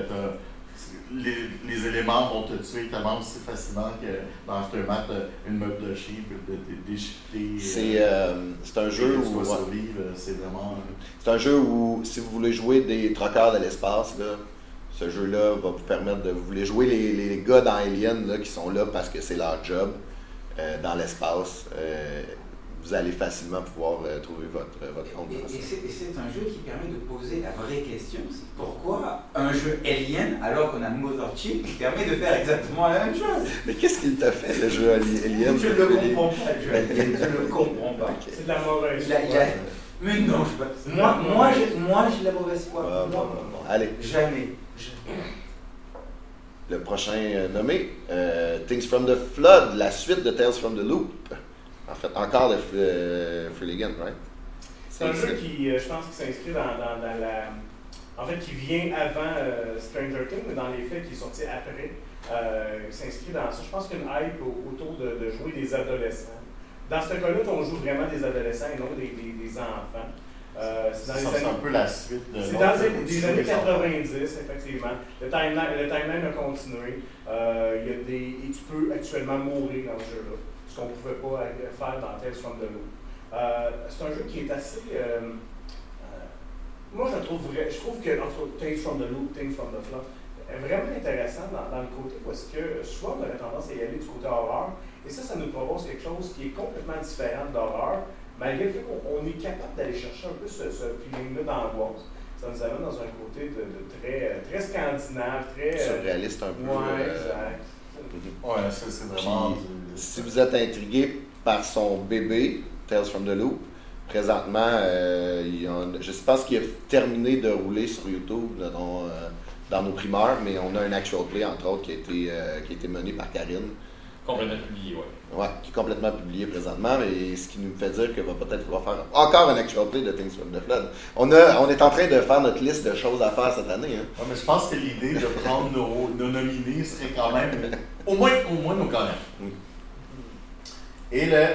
les, les éléments vont te tuer tellement aussi facilement que dans Aftermath, une meute de chien peut te dé- déchiqueter. C'est euh, c'est un jeu où vraiment. C'est un jeu où, si vous voulez jouer des troqueurs de l'espace, là, ce jeu-là va vous permettre de. Vous voulez jouer les, les gars dans Alien là, qui sont là parce que c'est leur job euh, dans l'espace. euh, vous allez facilement pouvoir euh, trouver votre, votre compte Et, dans et c'est et c'est un jeu qui permet de poser la vraie question, c'est pourquoi un jeu alien alors qu'on a Mother Chip qui permet de faire exactement la même chose? Mais qu'est-ce qu'il t'a fait, le jeu Ali- Alien? Je ne le comprends pas, le jeu alien, je ne le comprends pas. C'est de la mauvaise. Mais non, je. Moi, moi, j'ai moi, j'ai de la mauvaise foi. Bon, bon, Moi, bon, bon. Allez, Jamais. Le prochain euh, nommé euh, Things from the Flood, la suite de Tales from the Loop. En fait, encore de euh, Freeligan, right? C'est un jeu qui, euh, je pense, qui s'inscrit dans, dans, dans la. En fait, qui vient avant euh, Stranger Things, mais dans les faits, qui est sorti après. Il s'inscrit dans ça. Je pense qu'il y a une hype au- autour de, de jouer des adolescents. Dans ce cas-là, on joue vraiment des adolescents et non des, des, des enfants. Euh, c'est dans les années- un peu la suite de. C'est l'autre, dans les, où tu des joues années les enfants. 90, effectivement. Le timeline, le timeline a continué. Euh, il y a des, et tu peux actuellement mourir dans ce jeu-là, ce qu'on ne pouvait pas faire dans Tales from the Loop. Euh, c'est un jeu qui est assez. euh, moi, je trouve, vrai- je trouve que entre Tales from the Loop, Things from the Flood, est vraiment intéressant dans, dans le côté parce que souvent on aurait tendance à y aller du côté horreur, et ça, ça nous propose quelque chose qui est complètement différent d'horreur, malgré le fait qu'on on est capable d'aller chercher un peu ce, ce feeling-là d'angoisse. Ça nous amène dans un côté de, de très, très scandinave, très. euh, Surréaliste un peu. Ouais, euh, exact. Ouais, ça, c'est vraiment. Puis, Si vous êtes intrigué par son bébé, Tales from the Loop, présentement, euh, il y en- je pense qu'il a terminé de rouler sur YouTube là, dans, euh, dans nos primeurs, mais on a un actual play, entre autres, qui a été, euh, qui a été mené par Karine, Complètement publié, ouais. Ouais, qui est complètement publié présentement, mais ce qui nous fait dire qu'il va peut-être falloir faire encore un actual play de Things from the Flood. On, a, on est en train de faire notre liste de choses à faire cette année. Hein. Ouais, mais je pense que l'idée de prendre nos, nos nominés serait quand même au moins, au moins nos gagnants. Mm. Et le Euh,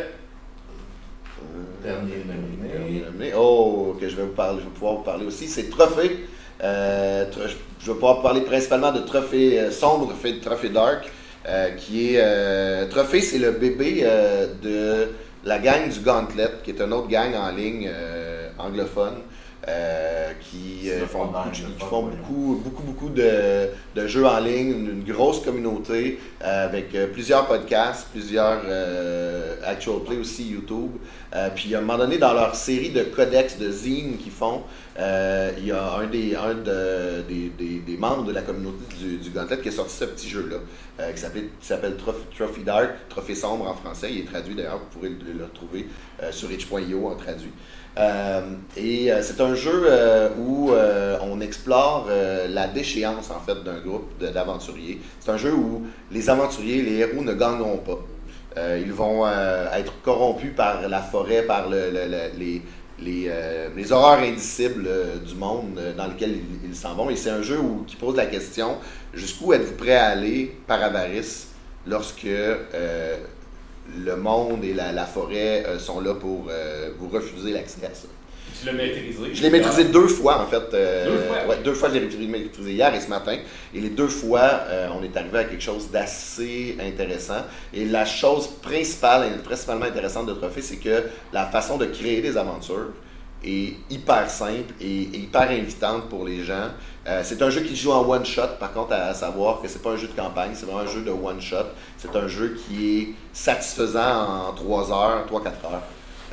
Dernier nominé. Dernier nominé. Oh, que je vais vous parler, je vais pouvoir vous parler aussi, c'est Trophée. Euh, je vais pouvoir vous parler principalement de Trophée euh, sombre, Trophée, Trophée dark, qui est euh, Trophée, c'est le bébé euh, de la gang du Gauntlet, qui est une autre gang en ligne euh, anglophone. Euh, qui, euh, font, beaucoup, qui font beaucoup, beaucoup, beaucoup de, de jeux en ligne, une, une grosse communauté euh, avec plusieurs podcasts, plusieurs actual play aussi YouTube. Puis à un moment donné, dans leur série de codex de zine qu'ils font, il y a un, des, un de- des, des- des membres de la communauté du, du Gauntlet qui a sorti ce petit jeu-là, qui s'appelle Trophy, Trophy Dark, Trophée sombre en français. Il est traduit d'ailleurs, vous pourrez le, le retrouver sur itch.io en traduit. Euh, et euh, c'est un jeu euh, où on explore la déchéance en fait d'un groupe d'aventuriers. C'est un jeu où les aventuriers, les héros ne gagneront pas. Ils vont être corrompus par la forêt, par le- le- le- les, horreurs indicibles du monde dans lequel ils s'en vont. Et c'est un jeu qui pose la question jusqu'où êtes-vous prêt à aller par avarice lorsque le monde et la, la forêt euh, sont là pour euh, vous refuser l'accès à ça. Tu l'as maîtrisé? Je l'ai maîtrisé deux fois en fait. euh, Deux fois? ouais, deux fois je l'ai maîtrisé hier et ce matin. Et les deux fois, on est arrivé à quelque chose d'assez intéressant. Et la chose principale, et principalement intéressante de Trophée, c'est que la façon de créer des aventures est hyper simple et, et hyper invitante pour les gens. Euh, c'est un jeu qui se joue en one shot, par contre, à, savoir que c'est pas un jeu de campagne, c'est vraiment un jeu de one shot. C'est un jeu qui est satisfaisant en 3 heures, 3-4 heures.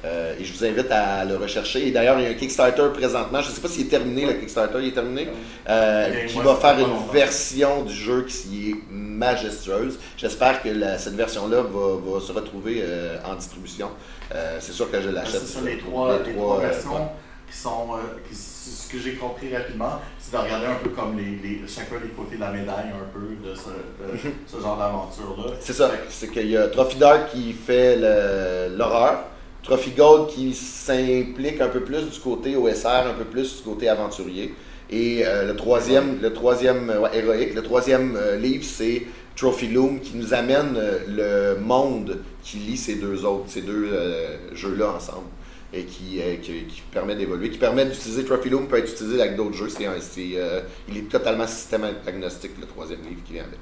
Euh, et je vous invite à le rechercher. Et d'ailleurs, il y a un Kickstarter présentement. Je ne sais pas s'il est terminé, le Kickstarter, il est terminé. euh, qui va faire une version du jeu qui est majestueuse. J'espère que la- cette version-là va, va se retrouver euh, en distribution. C'est sûr que je Ah, l'achète. C'est ça, les trois, les trois versions qui sont. qui- ce que j'ai compris rapidement, c'est de regarder un peu comme les, les, chacun des côtés de la médaille, un peu de ce, de ce genre d'aventure-là. C'est ça. C'est qu'il y a Trophy Dark qui fait l'horreur. Trophy Gold qui s'implique un peu plus du côté OSR, un peu plus du côté aventurier. Et euh, le troisième, le troisième euh, ouais, héroïque, le troisième euh, livre, c'est Trophy Loom qui nous amène euh, le monde qui lie ces deux autres, ces deux jeux-là ensemble. Et qui, euh, qui, permet d'évoluer, qui permet d'utiliser Trophy Loom, peut être utilisé avec d'autres jeux. C'est euh, il est totalement système agnostique, le troisième livre qui vient avec.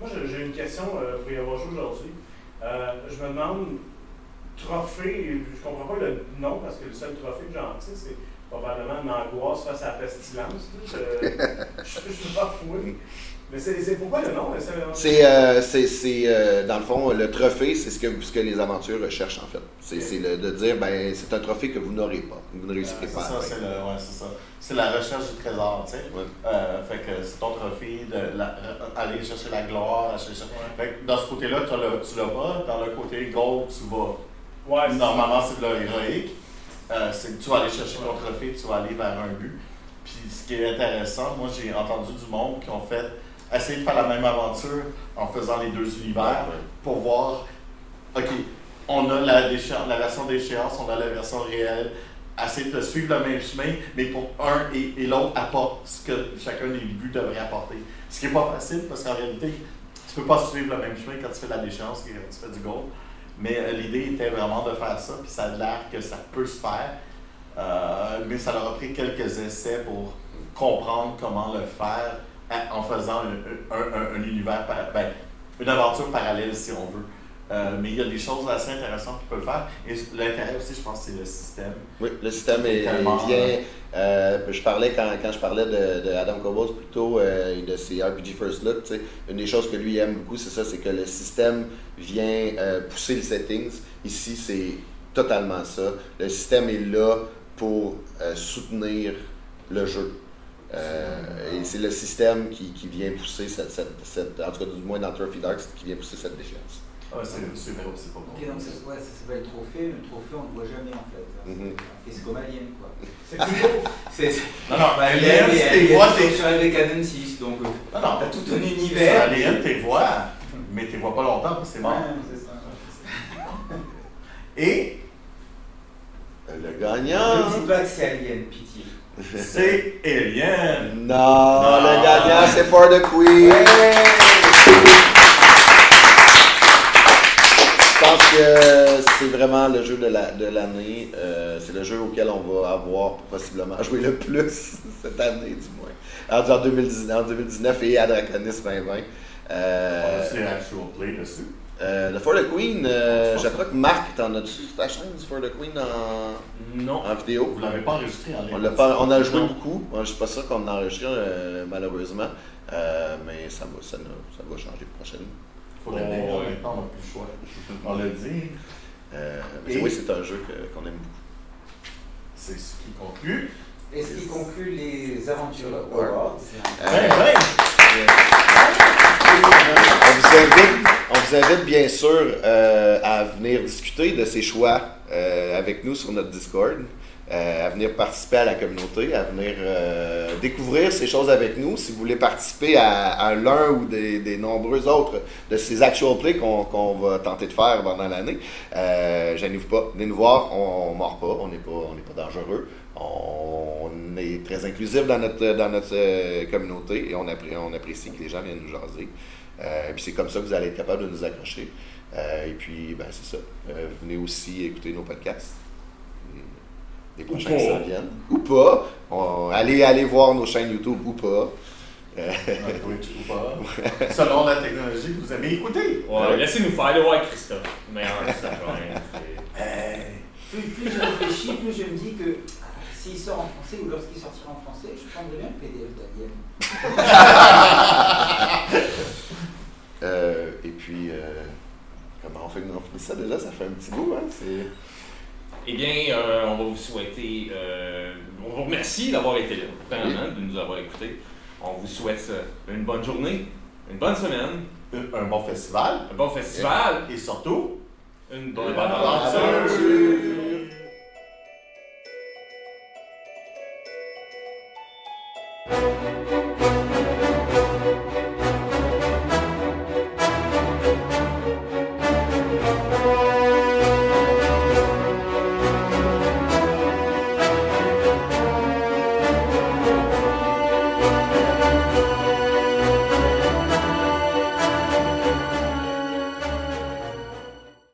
Moi, j'ai- j'ai une question euh, pour y avoir joué aujourd'hui. Je me demande, trophée, je comprends pas le nom parce que le seul trophée que j'en tire, c'est probablement une angoisse face à la pestilence. là. Je je peux pas fouiller. Mais c'est c'est pourquoi le nom? C'est euh, euh, dans le fond, le trophée, c'est ce que, ce que les aventures recherchent, en fait. C'est, de dire, ben, c'est un trophée que vous n'aurez pas, que vous ne réussirez c'est pas à ça, c'est ouais, c'est ça. C'est la recherche du trésor, tu sais. Ouais. Euh, fait que c'est ton trophée de la- aller chercher la gloire, chercher. Fait que dans ce côté-là, tu l'as pas. Dans le côté gold, tu vas. Ouais, c'est- Normalement, c'est de l'héroïque. Euh, c'est que tu vas aller chercher ton trophée, tu vas aller vers un but. Puis ce qui est intéressant, moi j'ai entendu du monde qui ont fait essayer de faire la même aventure en faisant les deux univers Ouais. pour voir, ok, on a la, version d'échéance, on a la version réelle, essayer de suivre le même chemin, mais pour un et, et l'autre apporte ce que chacun des buts devrait apporter. Ce qui n'est pas facile parce qu'en réalité, tu peux pas suivre le même chemin quand tu fais de la déchéance que quand tu fais du gold. Mais euh, l'idée était vraiment de faire ça, puis ça a l'air que ça peut se faire. Euh, mais ça leur a pris quelques essais pour comprendre comment le faire à- en faisant un, un- un- un univers, par- ben, une aventure parallèle si on veut. Euh, mais il y a des choses assez intéressantes qu'ils peuvent faire. Et l'intérêt aussi, je pense, c'est le système. Oui, le système est, Tellement, bien. euh, je parlais quand, quand je parlais de, de Adam Cobos plutôt euh, et de ses RPG First Look, une des choses que lui aime beaucoup, c'est ça, c'est que le système vient euh, pousser les settings. Ici, c'est totalement ça. Le système est là pour soutenir le jeu. Euh, et c'est le système qui, qui vient pousser cette, cette, cette- en tout cas du moins dans Trophy Dark, qui vient pousser cette déchéance. Ah, c'est c'est pas, c'est pas bon. Ok, donc ça, ouais, ça s'appelle trophée, mais le trophée on le voit jamais en fait. Mhm. C'est comme Alien quoi. c'est. C'est Non, non, bah, Alien, c'est tes voix, c'est sur Alien Canon 6, donc euh, Non, non, t'as tout un Sur univers. Alien, tes voix, mais tes voix pas longtemps, parce que c'est mort. Ouais, c'est ça. Et Le Ne gagnant. dis pas que c'est Alien, pitié. C'est Alien. Non, Non. le gagnant, c'est For the Queen. Je pense que c'est vraiment le jeu de la- de l'année. Euh, c'est le jeu auquel on va avoir possiblement joué le plus cette année, du moins. En, en 2019, en 2019 et à Draconis 2020. Euh, C'est actual play dessus? Euh, le For the Queen, euh, je crois que Marc, t'en as-tu sur ta chaîne du For the Queen en, Non. en vidéo? Vous l'avez pas enregistré en. On, l'a pas, on a joué Non. beaucoup. Moi, je suis pas sûr qu'on en enregistre euh, malheureusement. Euh, mais ça va, ça, ne- ça va changer prochainement. Faut l'aider, Oh, en ouais. même temps, on n'a plus le choix. On l'a dit. Euh, mais Et- oui, c'est un jeu que- qu'on aime beaucoup. C'est ce qui conclut. Et ce qui conclut les aventures Awards. Euh, Ben, ben. on, vous invite, vous invite bien sûr euh, à venir discuter de ces choix euh, avec nous sur notre Discord, euh, à venir participer à la communauté, à venir découvrir ces choses avec nous. Si vous voulez participer à, l'un ou des, nombreux autres de ces actual plays qu'on va tenter de faire pendant l'année, euh, gênez-vous pas, venez nous voir, on, ne mord pas, on n'est pas, pas dangereux. On est très inclusif dans notre, dans notre communauté et on, on apprécie que les gens viennent nous jaser. Euh, puis c'est comme ça que vous allez être capable de nous accrocher. Euh, et puis, ben, c'est ça. Euh, venez aussi écouter nos podcasts. Les prochains qui s'en viennent. Ou pas. On- allez, allez voir nos chaînes YouTube ou pas. Euh, Un Twitch ou pas. Selon la technologie que vous avez écoutée. Ouais, laissez-nous faire le voir Christophe. Hey. Plus, plus je réfléchis, plus je me dis que ah, s'il sort en français ou lorsqu'il sortira en français, je prendrais bien le PDF d'Alien. euh, et puis, euh, comment on fait, on fait ça déjà? Ça fait un petit bout, hein? C'est... Eh bien, euh, on va vous souhaiter. on vous remercie d'avoir été là, de nous avoir écoutés. On vous souhaite une bonne journée, une bonne semaine, Un bon festival un bon festival, et surtout, une bonne bonne aventure. aventure.